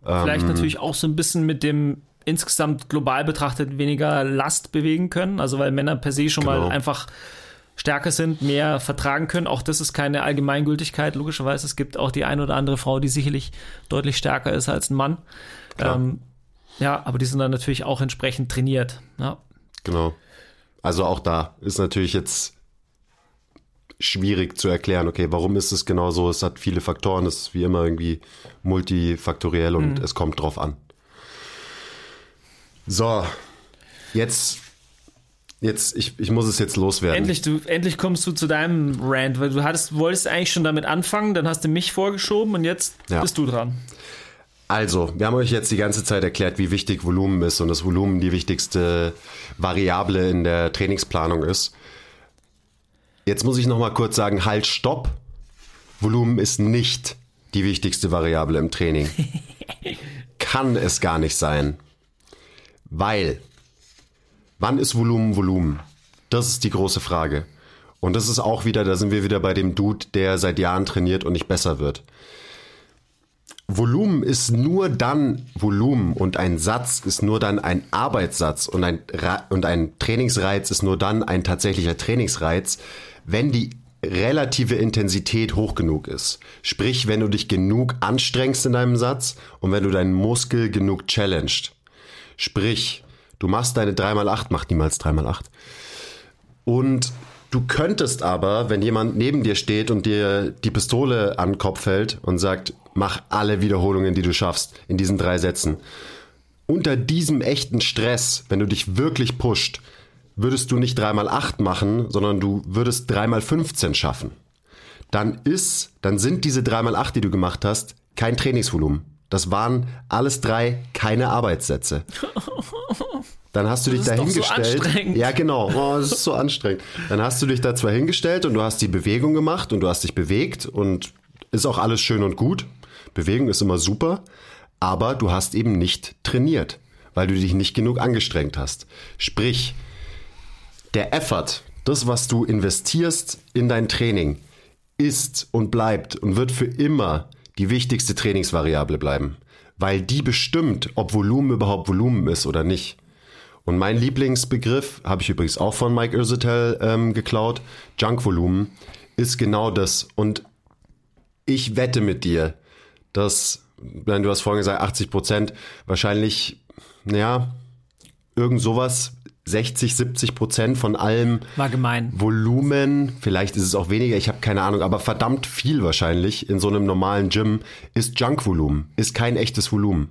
Vielleicht ähm, natürlich auch so ein bisschen mit dem insgesamt global betrachtet weniger Last bewegen können, also weil Männer per se schon genau. mal einfach stärker sind, mehr vertragen können. Auch das ist keine Allgemeingültigkeit, logischerweise. Es gibt auch die eine oder andere Frau, die sicherlich deutlich stärker ist als ein Mann. Ähm, ja, aber die sind dann natürlich auch entsprechend trainiert. Ja. Genau. Also auch da ist natürlich jetzt schwierig zu erklären, okay, warum ist es genau so? Es hat viele Faktoren, es ist wie immer irgendwie multifaktoriell und mhm. es kommt drauf an. So, jetzt Jetzt, ich, ich muss es jetzt loswerden. Endlich, du, endlich kommst du zu deinem Rant, weil du hattest, wolltest eigentlich schon damit anfangen, dann hast du mich vorgeschoben und jetzt ja. bist du dran. Also, wir haben euch jetzt die ganze Zeit erklärt, wie wichtig Volumen ist und das Volumen die wichtigste Variable in der Trainingsplanung ist. Jetzt muss ich noch mal kurz sagen, halt, stopp. Volumen ist nicht die wichtigste Variable im Training. Kann es gar nicht sein. Weil Wann ist Volumen Volumen? Das ist die große Frage. Und das ist auch wieder, da sind wir wieder bei dem Dude, der seit Jahren trainiert und nicht besser wird. Volumen ist nur dann Volumen und ein Satz ist nur dann ein Arbeitssatz und ein, und ein Trainingsreiz ist nur dann ein tatsächlicher Trainingsreiz, wenn die relative Intensität hoch genug ist. Sprich, wenn du dich genug anstrengst in deinem Satz und wenn du deinen Muskel genug challenged. Sprich, Du machst deine 3x8, mach niemals 3x8. Und du könntest aber, wenn jemand neben dir steht und dir die Pistole an den Kopf hält und sagt, mach alle Wiederholungen, die du schaffst, in diesen drei Sätzen. Unter diesem echten Stress, wenn du dich wirklich pusht, würdest du nicht 3x8 machen, sondern du würdest 3x15 schaffen. Dann ist, dann sind diese 3x8, die du gemacht hast, kein Trainingsvolumen. Das waren alles drei keine Arbeitssätze. Dann hast du dich da hingestellt. So ja, genau. Oh, das ist so anstrengend. Dann hast du dich da zwar hingestellt und du hast die Bewegung gemacht und du hast dich bewegt und ist auch alles schön und gut. Bewegung ist immer super, aber du hast eben nicht trainiert, weil du dich nicht genug angestrengt hast. Sprich, der Effort, das, was du investierst in dein Training, ist und bleibt und wird für immer die wichtigste Trainingsvariable bleiben, weil die bestimmt, ob Volumen überhaupt Volumen ist oder nicht. Und mein Lieblingsbegriff, habe ich übrigens auch von Mike Irzetel ähm, geklaut, Junkvolumen, ist genau das. Und ich wette mit dir, dass, wenn du hast vorhin gesagt, 80 Prozent, wahrscheinlich, naja, irgend sowas 60, 70 Prozent von allem Volumen, vielleicht ist es auch weniger, ich habe keine Ahnung, aber verdammt viel wahrscheinlich in so einem normalen Gym ist Junkvolumen, ist kein echtes Volumen.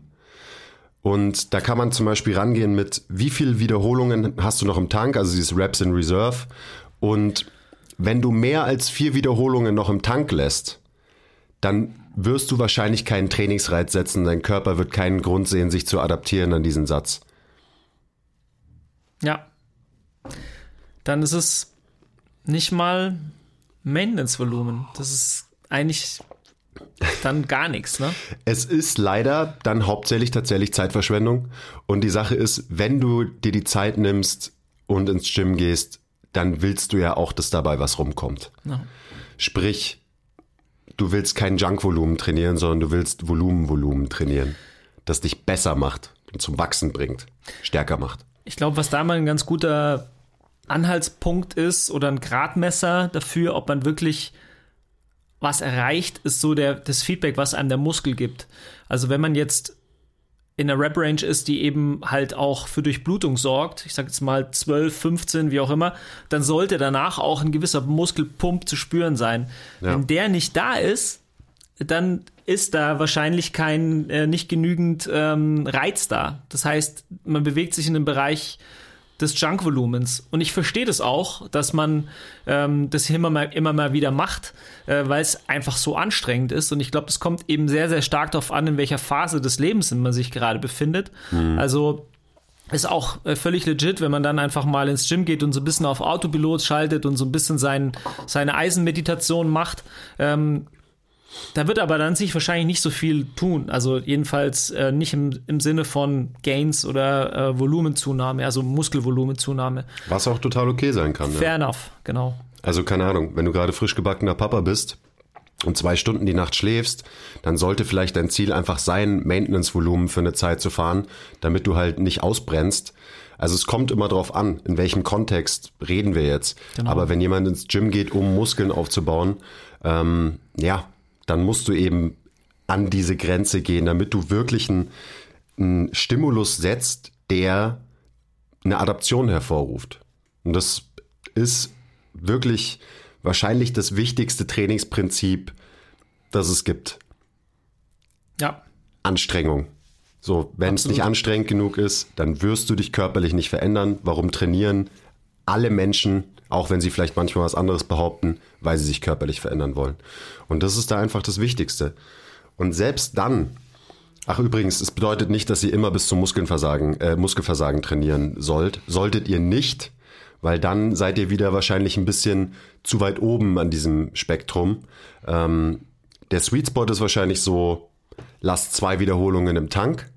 Und da kann man zum Beispiel rangehen mit, wie viele Wiederholungen hast du noch im Tank, also dieses Reps in Reserve. Und wenn du mehr als vier Wiederholungen noch im Tank lässt, dann wirst du wahrscheinlich keinen Trainingsreiz setzen. Dein Körper wird keinen Grund sehen, sich zu adaptieren an diesen Satz. Ja. Dann ist es nicht mal Maintenance-Volumen. Das ist eigentlich dann gar nichts, ne? Es ist leider dann hauptsächlich tatsächlich Zeitverschwendung. Und die Sache ist, wenn du dir die Zeit nimmst und ins Gym gehst, dann willst du ja auch, dass dabei was rumkommt. Ja. Sprich, du willst kein Junk-Volumen trainieren, sondern du willst Volumen-Volumen trainieren, das dich besser macht und zum Wachsen bringt, stärker macht. Ich glaube, was da mal ein ganz guter Anhaltspunkt ist oder ein Gradmesser dafür, ob man wirklich was erreicht, ist so der, das Feedback, was einem der Muskel gibt. Also wenn man jetzt in der Rep-Range ist, die eben halt auch für Durchblutung sorgt, ich sage jetzt mal 12, 15, wie auch immer, dann sollte danach auch ein gewisser Muskelpump zu spüren sein. Ja. Wenn der nicht da ist, dann ist da wahrscheinlich kein, äh, nicht genügend ähm, Reiz da. Das heißt, man bewegt sich in einem Bereich, des Junk-Volumens. Und ich verstehe das auch, dass man ähm, das immer mal, immer mal wieder macht, äh, weil es einfach so anstrengend ist. Und ich glaube, es kommt eben sehr, sehr stark darauf an, in welcher Phase des Lebens man sich gerade befindet. Also ist auch äh, völlig legit, wenn man dann einfach mal ins Gym geht und so ein bisschen auf Autopilot schaltet und so ein bisschen sein, seine Eisenmeditation macht. Ähm, da wird aber dann sich wahrscheinlich nicht so viel tun. Also jedenfalls äh, nicht im, im Sinne von Gains oder äh, Volumenzunahme, also Muskelvolumenzunahme. Was auch total okay sein kann. Fair Ja. enough, genau. Also keine Ahnung, wenn du gerade frisch gebackener Papa bist und zwei Stunden die Nacht schläfst, dann sollte vielleicht dein Ziel einfach sein, Maintenance-Volumen für eine Zeit zu fahren, damit du halt nicht ausbrennst. Also es kommt immer drauf an, in welchem Kontext reden wir jetzt. Genau. Aber wenn jemand ins Gym geht, um Muskeln aufzubauen, ähm, ja, dann musst du eben an diese Grenze gehen, damit du wirklich einen, einen Stimulus setzt, der eine Adaption hervorruft. Und das ist wirklich wahrscheinlich das wichtigste Trainingsprinzip, das es gibt. Ja, Anstrengung. So, wenn es nicht anstrengend genug ist, dann wirst du dich körperlich nicht verändern. Warum trainieren alle Menschen, auch wenn sie vielleicht manchmal was anderes behaupten, weil sie sich körperlich verändern wollen? Und das ist da einfach das Wichtigste. Und selbst dann, ach übrigens, es bedeutet nicht, dass ihr immer bis zum Muskelversagen, äh, Muskelversagen trainieren sollt. Solltet ihr nicht, weil dann seid ihr wieder wahrscheinlich ein bisschen zu weit oben an diesem Spektrum. Ähm, der Sweet Spot ist wahrscheinlich so, lasst zwei Wiederholungen im Tank.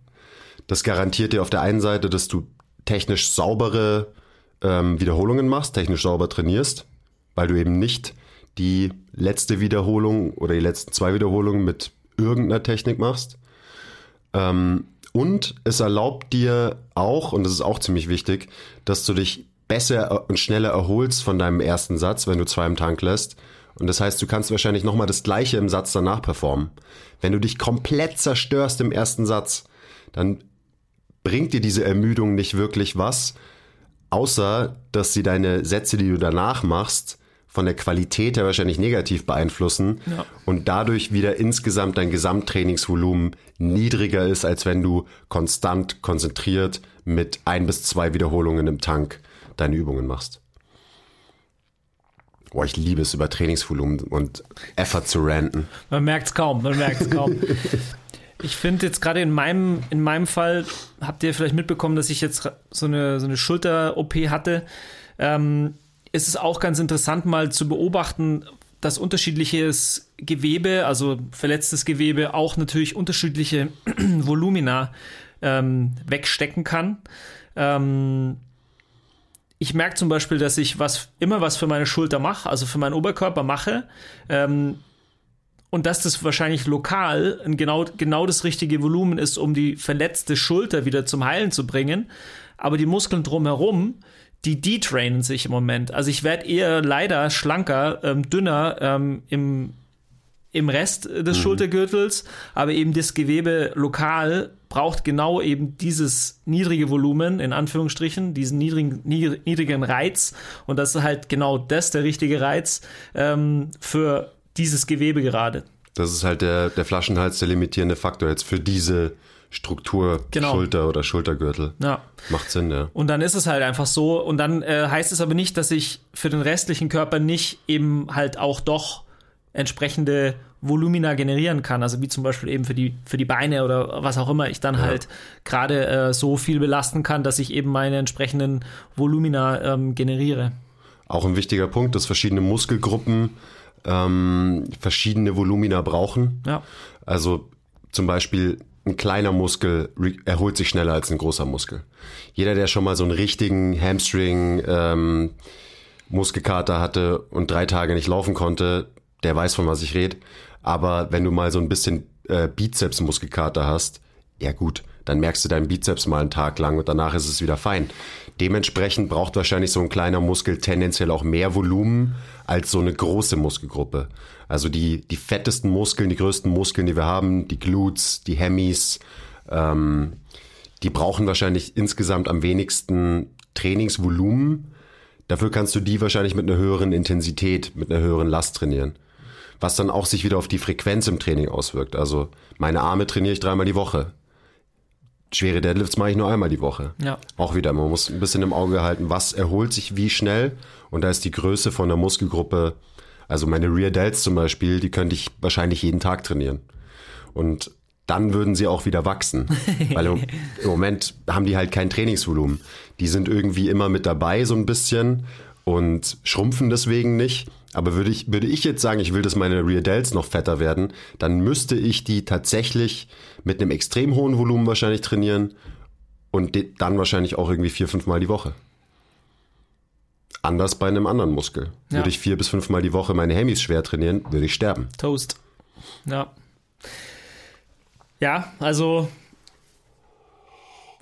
Das garantiert dir auf der einen Seite, dass du technisch saubere ähm, Wiederholungen machst, technisch sauber trainierst, weil du eben nicht die letzte Wiederholung oder die letzten zwei Wiederholungen mit irgendeiner Technik machst. Ähm, und es erlaubt dir auch, und das ist auch ziemlich wichtig, dass du dich besser und schneller erholst von deinem ersten Satz, wenn du zwei im Tank lässt. Und das heißt, du kannst wahrscheinlich nochmal das gleiche im Satz danach performen. Wenn du dich komplett zerstörst im ersten Satz, dann bringt dir diese Ermüdung nicht wirklich was, außer dass sie deine Sätze, die du danach machst, von der Qualität her wahrscheinlich negativ beeinflussen Ja. und dadurch wieder insgesamt dein Gesamttrainingsvolumen niedriger ist, als wenn du konstant konzentriert mit ein bis zwei Wiederholungen im Tank deine Übungen machst. Boah, ich liebe es, über Trainingsvolumen und Effort zu ranten. man merkt es kaum, man merkt es kaum. Ich finde jetzt gerade in meinem, in meinem Fall, habt ihr vielleicht mitbekommen, dass ich jetzt so eine, so eine Schulter-OP hatte. Ähm, ist es auch ganz interessant, mal zu beobachten, dass unterschiedliches Gewebe, also verletztes Gewebe, auch natürlich unterschiedliche Volumina ähm, wegstecken kann. Ähm, ich merke zum Beispiel, dass ich was immer was für meine Schulter mache, also für meinen Oberkörper mache. Ähm, und dass das wahrscheinlich lokal ein genau, genau das richtige Volumen ist, um die verletzte Schulter wieder zum Heilen zu bringen. Aber die Muskeln drumherum, die detrainen sich im Moment. Also ich werde eher leider schlanker, ähm, dünner ähm, im, im Rest des Schultergürtels, aber eben das Gewebe lokal braucht genau eben dieses niedrige Volumen, in Anführungsstrichen, diesen niedrigen, niedr- niedrigen Reiz. Und das ist halt genau das, der richtige Reiz ähm, für dieses Gewebe gerade. Das ist halt der, der Flaschenhals, der limitierende Faktor jetzt für diese Struktur Genau. Schulter oder Schultergürtel. Ja. Macht Sinn, ja. Und dann ist es halt einfach so. Und dann äh, heißt es aber nicht, dass ich für den restlichen Körper nicht eben halt auch doch entsprechende Volumina generieren kann. Also wie zum Beispiel eben für die, für die Beine oder was auch immer ich dann halt gerade äh, so viel belasten kann, dass ich eben meine entsprechenden Volumina ähm, generiere. Auch ein wichtiger Punkt, dass verschiedene Muskelgruppen ähm, verschiedene Volumina brauchen. Ja. Also zum Beispiel ein kleiner Muskel erholt sich schneller als ein großer Muskel. Jeder, der schon mal so einen richtigen Hamstring ähm, Muskelkater hatte und drei Tage nicht laufen konnte, der weiß, von was ich rede. Aber wenn du mal so ein bisschen äh, Bizeps-Muskelkater hast, ja gut, dann merkst du deinen Bizeps mal einen Tag lang und danach ist es wieder fein. Dementsprechend braucht wahrscheinlich so ein kleiner Muskel tendenziell auch mehr Volumen als so eine große Muskelgruppe. Also die, die fettesten Muskeln, die größten Muskeln, die wir haben, die Glutes, die Hemis, ähm, die brauchen wahrscheinlich insgesamt am wenigsten Trainingsvolumen. Dafür kannst du die wahrscheinlich mit einer höheren Intensität, mit einer höheren Last trainieren. Was dann auch sich wieder auf die Frequenz im Training auswirkt. Also meine Arme trainiere ich dreimal die Woche. Schwere Deadlifts mache ich nur einmal die Woche. Ja. Auch wieder, man muss ein bisschen im Auge halten, was erholt sich wie schnell. Und da ist die Größe von der Muskelgruppe, also meine Rear Delts zum Beispiel, die könnte ich wahrscheinlich jeden Tag trainieren. Und dann würden sie auch wieder wachsen. Weil im, im Moment haben die halt kein Trainingsvolumen. Die sind irgendwie immer mit dabei so ein bisschen und schrumpfen deswegen nicht. Aber würde ich, würde ich jetzt sagen, ich will, dass meine Rear Delts noch fetter werden, dann müsste ich die tatsächlich mit einem extrem hohen Volumen wahrscheinlich trainieren und dann wahrscheinlich auch irgendwie vier, fünf Mal die Woche. Anders bei einem anderen Muskel. Ja. Würde ich vier bis fünf Mal die Woche meine Hemis schwer trainieren, würde ich sterben. Toast. Ja. Ja, also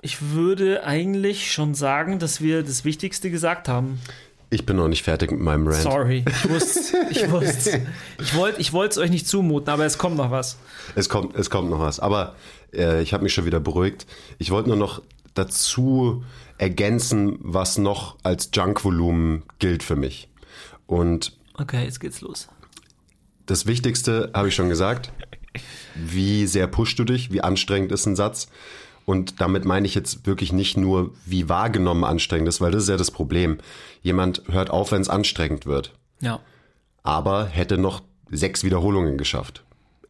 ich würde eigentlich schon sagen, dass wir das Wichtigste gesagt haben. Ich bin noch nicht fertig mit meinem Rant. Sorry, ich wusste, ich wusste, ich wollte, ich wollte es euch nicht zumuten, aber es kommt noch was. Es kommt, es kommt noch was. Aber äh, ich habe mich schon wieder beruhigt. Ich wollte nur noch dazu ergänzen, was noch als Junk-Volumen gilt für mich. Und Okay, jetzt geht's los. das Wichtigste habe ich schon gesagt. Wie sehr pushst du dich? Wie anstrengend ist ein Satz? Und damit meine ich jetzt wirklich nicht nur, wie wahrgenommen anstrengend ist, weil das ist ja das Problem. Jemand hört auf, wenn es anstrengend wird, Ja. aber hätte noch sechs Wiederholungen geschafft.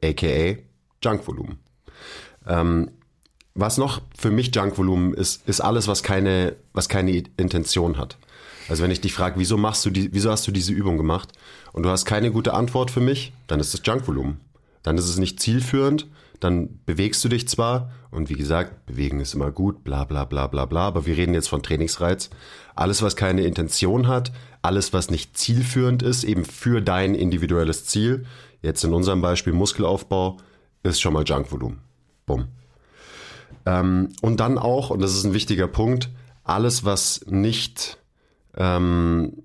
AKA Junkvolumen. Ähm, was noch für mich Junkvolumen ist, ist alles, was keine, was keine Intention hat. Also wenn ich dich frage, wieso machst du die, wieso hast du diese Übung gemacht und du hast keine gute Antwort für mich, dann ist es Junkvolumen. Dann ist es nicht zielführend, dann bewegst du dich zwar und wie gesagt, bewegen ist immer gut, bla bla bla bla bla, aber wir reden jetzt von Trainingsreiz. Alles, was keine Intention hat, alles, was nicht zielführend ist, eben für dein individuelles Ziel, jetzt in unserem Beispiel Muskelaufbau, ist schon mal Junkvolumen. Bumm. Ähm, und dann auch, und das ist ein wichtiger Punkt, alles, was nicht, ähm,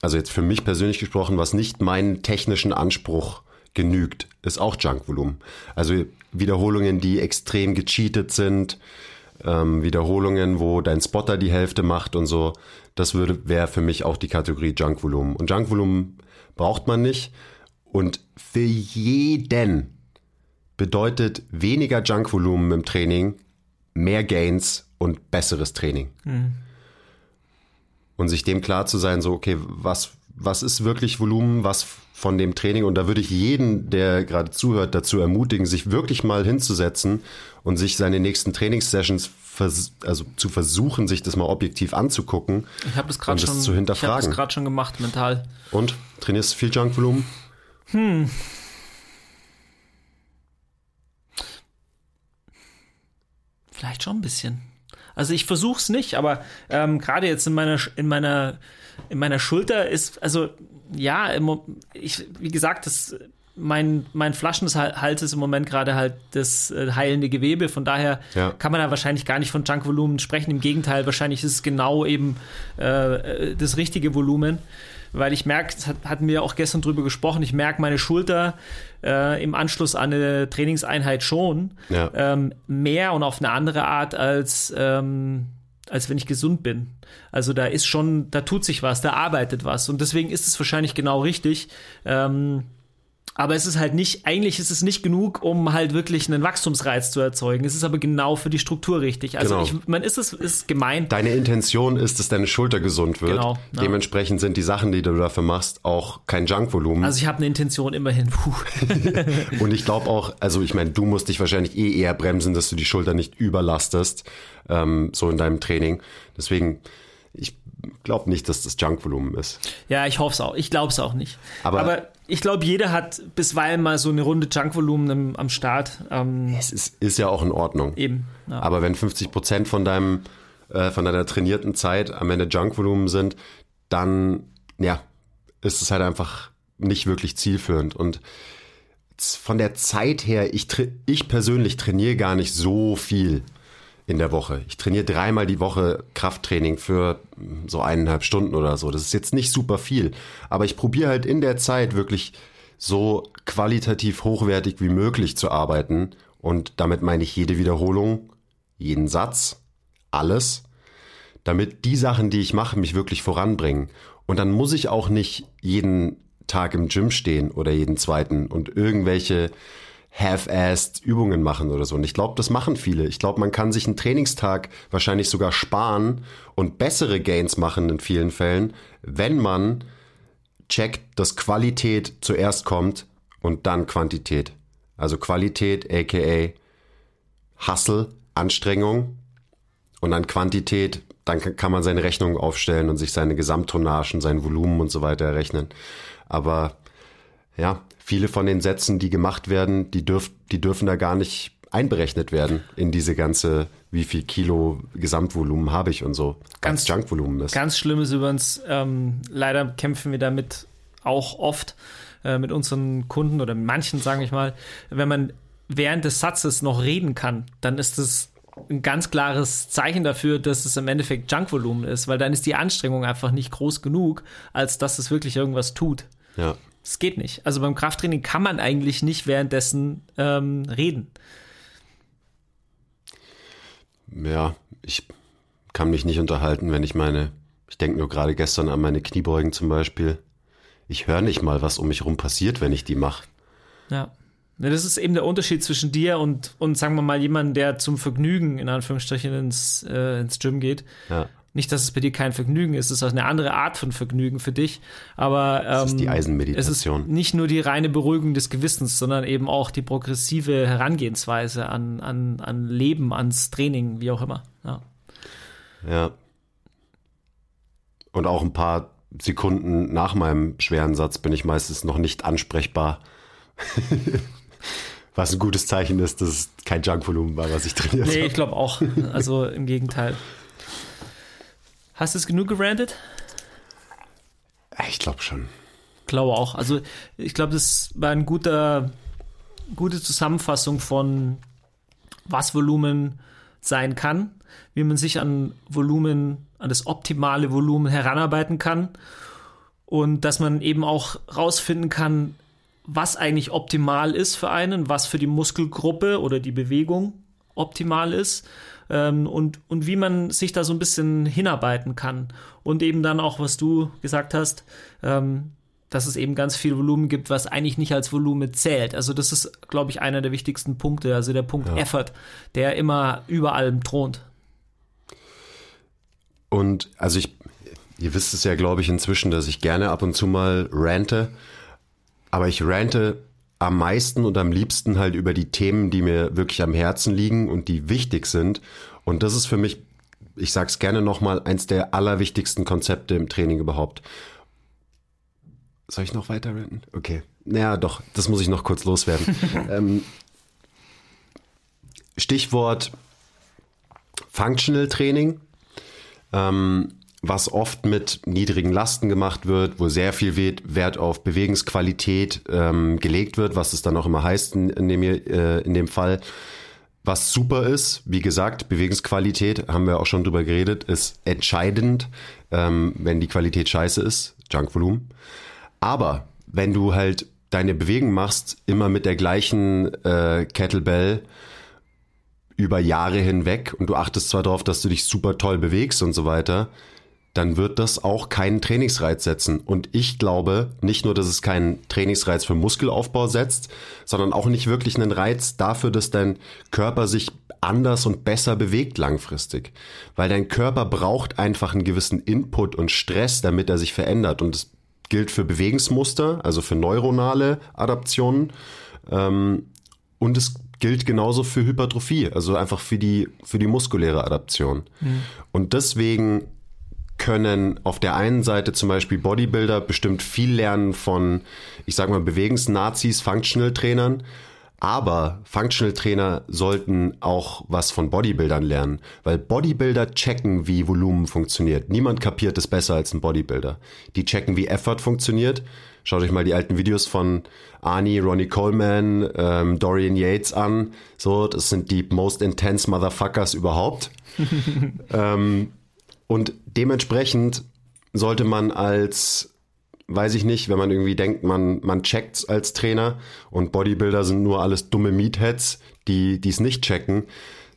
also jetzt für mich persönlich gesprochen, was nicht meinen technischen Anspruch genügt, ist auch Junkvolumen. Also Wiederholungen, die extrem gecheatet sind, ähm, Wiederholungen, wo dein Spotter die Hälfte macht und so, das würde wäre für mich auch die Kategorie Junkvolumen. Und Junkvolumen braucht man nicht. Und für jeden bedeutet weniger Junkvolumen im Training mehr Gains und besseres Training. Und sich dem klar zu sein, so, okay, was, was ist wirklich Volumen, was von dem Training? Und da würde ich jeden, der gerade zuhört, dazu ermutigen, sich wirklich mal hinzusetzen und sich seine nächsten Trainingssessions also zu versuchen, sich das mal objektiv anzugucken Ich habe das gerade und schon, zu ich habe hinterfragen. das gerade schon gemacht mental. und trainierst du viel Junkvolumen? Vielleicht schon ein bisschen. Also ich versuche es nicht, aber ähm, gerade jetzt in meiner in meiner in meiner Schulter ist also ja, im, ich wie gesagt, das mein mein Flaschenhals ist im Moment gerade halt das äh, heilende Gewebe, von daher Ja. kann man da wahrscheinlich gar nicht von Junkvolumen sprechen. Im Gegenteil, wahrscheinlich ist es genau eben äh, äh, das richtige Volumen, weil ich merke, das hat, hatten wir auch gestern drüber gesprochen, ich merke meine Schulter äh, im Anschluss an eine Trainingseinheit schon Ja. ähm, mehr und auf eine andere Art als ähm, als wenn ich gesund bin. Also da ist schon, da tut sich was, da arbeitet was und deswegen ist es wahrscheinlich genau richtig. Ähm, aber es ist halt nicht, eigentlich ist es nicht genug, um halt wirklich einen Wachstumsreiz zu erzeugen. Es ist aber genau für die Struktur richtig. Also Genau. ich, man ist es ist gemein. Deine Intention ist, dass deine Schulter gesund wird. Genau, ja. Dementsprechend sind die Sachen, die du dafür machst, auch kein Junkvolumen. Also ich habe eine Intention immerhin. Und ich glaube auch, also ich meine, du musst dich wahrscheinlich eh eher bremsen, dass du die Schulter nicht überlastest, ähm, so in deinem Training. Deswegen, ich glaube nicht, dass das Junkvolumen ist. Ja, ich hoffe es auch. Ich glaube es auch nicht. Aber- Aber ich glaube, jeder hat bisweilen mal so eine Runde Junkvolumen am Start. Ähm, es ist, ist, ja auch in Ordnung. Eben. Ja. Aber wenn 50 Prozent von deinem, äh, von deiner trainierten Zeit am Ende Junkvolumen sind, dann, ja, ist es halt einfach nicht wirklich zielführend. Und von der Zeit her, ich, ich persönlich trainiere gar nicht so viel in der Woche. Ich trainiere dreimal die Woche Krafttraining für so eineinhalb Stunden oder so. Das ist jetzt nicht super viel, aber ich probiere halt in der Zeit wirklich so qualitativ hochwertig wie möglich zu arbeiten. Und damit meine ich jede Wiederholung, jeden Satz, alles, damit die Sachen, die ich mache, mich wirklich voranbringen. Und dann muss ich auch nicht jeden Tag im Gym stehen oder jeden zweiten und irgendwelche half-assed Übungen machen oder so. Und ich glaube, das machen viele. Ich glaube, man kann sich einen Trainingstag wahrscheinlich sogar sparen und bessere Gains machen in vielen Fällen, wenn man checkt, dass Qualität zuerst kommt und dann Quantität. Also Qualität, aka Hustle, Anstrengung und dann Quantität, dann kann man seine Rechnung aufstellen und sich seine Gesamttonnagen, sein Volumen und so weiter errechnen. Aber ja, viele von den Sätzen, die gemacht werden, die, dürf, die dürfen da gar nicht einberechnet werden in diese ganze, wie viel Kilo Gesamtvolumen habe ich und so, ganz Junkvolumen ist. Ganz schlimm ist übrigens, ähm, leider kämpfen wir damit auch oft äh, mit unseren Kunden oder manchen, sage ich mal, wenn man während des Satzes noch reden kann, dann ist das ein ganz klares Zeichen dafür, dass es im Endeffekt Junkvolumen ist, weil dann ist die Anstrengung einfach nicht groß genug, als dass es wirklich irgendwas tut. Ja. Es geht nicht. Also beim Krafttraining kann man eigentlich nicht währenddessen ähm, reden. Ja, ich kann mich nicht unterhalten, wenn ich meine, ich denke nur gerade gestern an meine Kniebeugen zum Beispiel. Ich höre nicht mal, was um mich rum passiert, wenn ich die mache. Ja. Das ist eben der Unterschied zwischen dir und, und sagen wir mal, jemandem, der zum Vergnügen in Anführungsstrichen ins, äh, ins Gym geht. Ja. Nicht, dass es bei dir kein Vergnügen ist, es ist eine andere Art von Vergnügen für dich. Aber ähm, das ist die ähm, Eisenmeditation. Es ist nicht nur die reine Beruhigung des Gewissens, sondern eben auch die progressive Herangehensweise an, an, an Leben, ans Training, wie auch immer. Ja. ja. Und auch ein paar Sekunden nach meinem schweren Satz bin ich meistens noch nicht ansprechbar. was ein gutes Zeichen ist, dass es kein Junkvolumen war, was ich trainiert habe. Nee, ich glaube auch. Also im Gegenteil. Hast du es genug gerantet? Ich glaube schon. Glaube auch. Also ich glaube, das war eine gute, gute Zusammenfassung von was Volumen sein kann, wie man sich an Volumen, an das optimale Volumen heranarbeiten kann und dass man eben auch rausfinden kann, was eigentlich optimal ist für einen, was für die Muskelgruppe oder die Bewegung optimal ist ähm, und, und wie man sich da so ein bisschen hinarbeiten kann. Und eben dann auch, was du gesagt hast, ähm, dass es eben ganz viel Volumen gibt, was eigentlich nicht als Volumen zählt. Also das ist, glaube ich, einer der wichtigsten Punkte, also der Punkt ja. Effort, der immer über allem thront. Und also ich, ihr wisst es ja, glaube ich, inzwischen, dass ich gerne ab und zu mal rante, aber ich rante am meisten und am liebsten halt über die Themen, die mir wirklich am Herzen liegen und die wichtig sind. Und das ist für mich, ich sag's gerne nochmal, eins der allerwichtigsten Konzepte im Training überhaupt. Soll ich noch weiter reden? Okay. Naja, doch, das muss ich noch kurz loswerden. ähm, Stichwort Functional Training. Ähm, was oft mit niedrigen Lasten gemacht wird, wo sehr viel Wert auf Bewegungsqualität ähm, gelegt wird, was es dann auch immer heißt in, in, dem, äh, in dem Fall. Was super ist, wie gesagt, Bewegungsqualität, haben wir auch schon drüber geredet, ist entscheidend, ähm, wenn die Qualität scheiße ist, Junkvolumen. Aber wenn du halt deine Bewegung machst, immer mit der gleichen äh, Kettlebell, über Jahre hinweg und du achtest zwar darauf, dass du dich super toll bewegst und so weiter, dann wird das auch keinen Trainingsreiz setzen. Und ich glaube nicht nur, dass es keinen Trainingsreiz für Muskelaufbau setzt, sondern auch nicht wirklich einen Reiz dafür, dass dein Körper sich anders und besser bewegt langfristig. Weil dein Körper braucht einfach einen gewissen Input und Stress, damit er sich verändert. Und das gilt für Bewegungsmuster, also für neuronale Adaptionen. Ähm, und es gilt genauso für Hypertrophie, also einfach für die, für die muskuläre Adaption. Mhm. Und deswegen können auf der einen Seite zum Beispiel Bodybuilder bestimmt viel lernen von, ich sag mal, Bewegungsnazis, Functional Trainern. Aber Functional Trainer sollten auch was von Bodybuildern lernen, weil Bodybuilder checken, wie Volumen funktioniert. Niemand kapiert es besser als ein Bodybuilder. Die checken, wie Effort funktioniert. Schaut euch mal die alten Videos von Arnie, Ronnie Coleman, ähm, Dorian Yates an. So, das sind die most intense Motherfuckers überhaupt. ähm, und dementsprechend sollte man als, weiß ich nicht, wenn man irgendwie denkt, man, man checkt's als Trainer und Bodybuilder sind nur alles dumme Meatheads, die es nicht checken,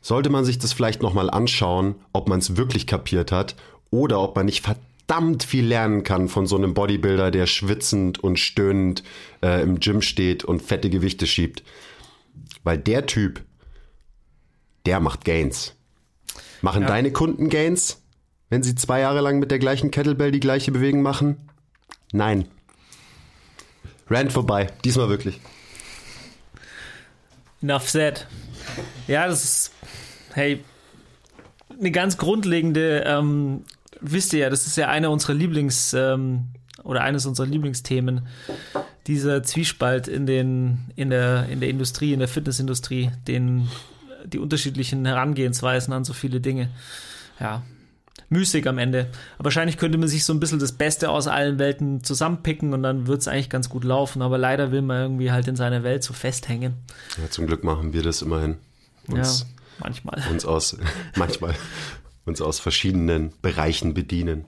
sollte man sich das vielleicht nochmal anschauen, ob man es wirklich kapiert hat oder ob man nicht verdammt viel lernen kann von so einem Bodybuilder, der schwitzend und stöhnend äh, im Gym steht und fette Gewichte schiebt. Weil der Typ, der macht Gains. Machen ja. deine Kunden Gains? Wenn sie zwei Jahre lang mit der gleichen Kettlebell die gleiche Bewegung machen? Nein. Rand vorbei. Diesmal wirklich. Enough said. Ja, das ist, hey, eine ganz grundlegende, ähm, wisst ihr ja, das ist ja eine unserer Lieblings- ähm, oder eines unserer Lieblingsthemen, dieser Zwiespalt in, den, in, der, in der Industrie, in der Fitnessindustrie, den, die unterschiedlichen Herangehensweisen an so viele Dinge. Ja, müßig am Ende. Aber wahrscheinlich könnte man sich so ein bisschen das Beste aus allen Welten zusammenpicken und dann wird es eigentlich ganz gut laufen. Aber leider will man irgendwie halt in seiner Welt so festhängen. Ja, zum Glück machen wir das immerhin. Uns, ja, manchmal. Uns aus, manchmal, uns aus verschiedenen Bereichen bedienen.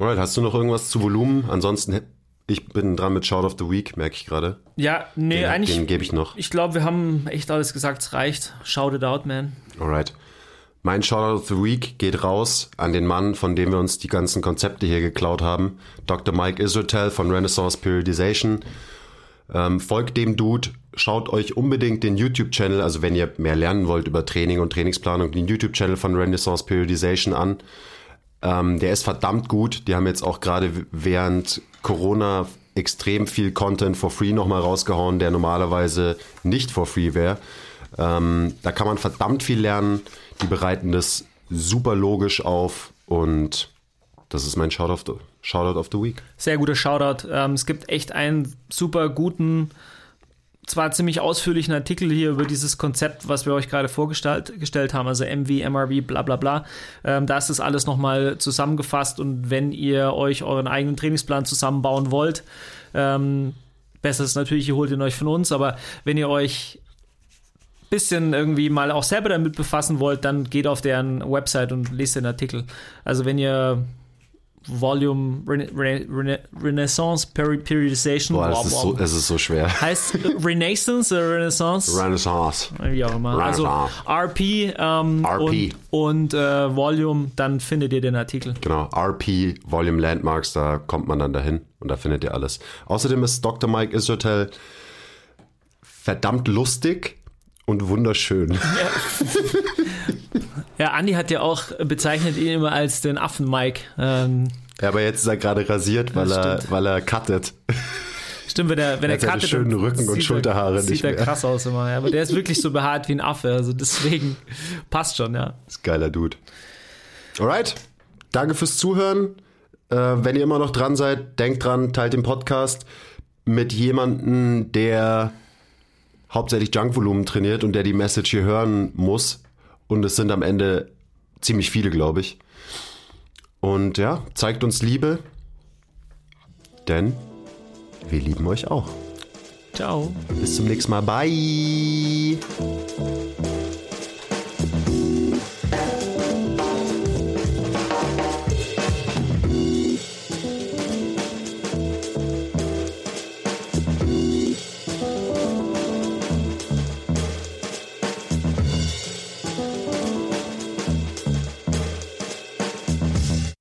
Alright, hast du noch irgendwas zu Volumen? Ansonsten ich bin dran mit Shout of the Week, merke ich gerade. Ja, nee, den, eigentlich. Den gebe ich noch. Ich glaube, wir haben echt alles gesagt, es reicht. Shout it out, man. Alright. Mein Shoutout of the Week geht raus an den Mann, von dem wir uns die ganzen Konzepte hier geklaut haben. Dr. Mike Israel von Renaissance Periodization. Ähm, folgt dem Dude, schaut euch unbedingt den YouTube-Channel, also wenn ihr mehr lernen wollt über Training und Trainingsplanung, den YouTube-Channel von Renaissance Periodization an. Ähm, der ist verdammt gut. Die haben jetzt auch gerade während Corona extrem viel Content for free nochmal rausgehauen, der normalerweise nicht for free wäre. Ähm, da kann man verdammt viel lernen. Die bereiten das super logisch auf und das ist mein Shoutout of the, Shoutout of the Week. Sehr guter Shoutout. Ähm, es gibt echt einen super guten, zwar ziemlich ausführlichen Artikel hier über dieses Konzept, was wir euch gerade vorgestellt haben, also MV, MRV, bla bla bla. Ähm, da ist das alles nochmal zusammengefasst und wenn ihr euch euren eigenen Trainingsplan zusammenbauen wollt, ähm, besser ist natürlich, ihr holt ihn euch von uns, aber wenn ihr euch bisschen irgendwie mal auch selber damit befassen wollt, dann geht auf deren Website und lest den Artikel. Also wenn ihr Volume Rena Rena Renaissance Periodization. Boah, es, ist so, es ist so schwer. Heißt Renaissance oder Renaissance? Renaissance. Wie auch immer. Also RP, ähm, RP. und, und äh, Volume, dann findet ihr den Artikel. Genau, RP, Volume Landmarks, da kommt man dann dahin und da findet ihr alles. Außerdem ist Dr. Mike Israel verdammt lustig und wunderschön. Ja. ja, Andi hat ja auch bezeichnet ihn immer als den Affen-Mike. Ähm, ja, aber jetzt ist er gerade rasiert, weil er, weil er cuttet. Stimmt, wenn er, wenn er, er cuttet. schönen Rücken und Schulterhaare er, nicht Sieht er krass aus immer, ja. Aber der ist wirklich so behaart wie ein Affe, also deswegen passt schon, ja. Ist geiler Dude. Alright, danke fürs Zuhören. Äh, wenn ihr immer noch dran seid, denkt dran, teilt den Podcast mit jemandem, der hauptsächlich Junkvolumen trainiert und der die Message hier hören muss. Und es sind am Ende ziemlich viele, glaube ich. Und ja, zeigt uns Liebe, denn wir lieben euch auch. Ciao. Bis zum nächsten Mal. Bye.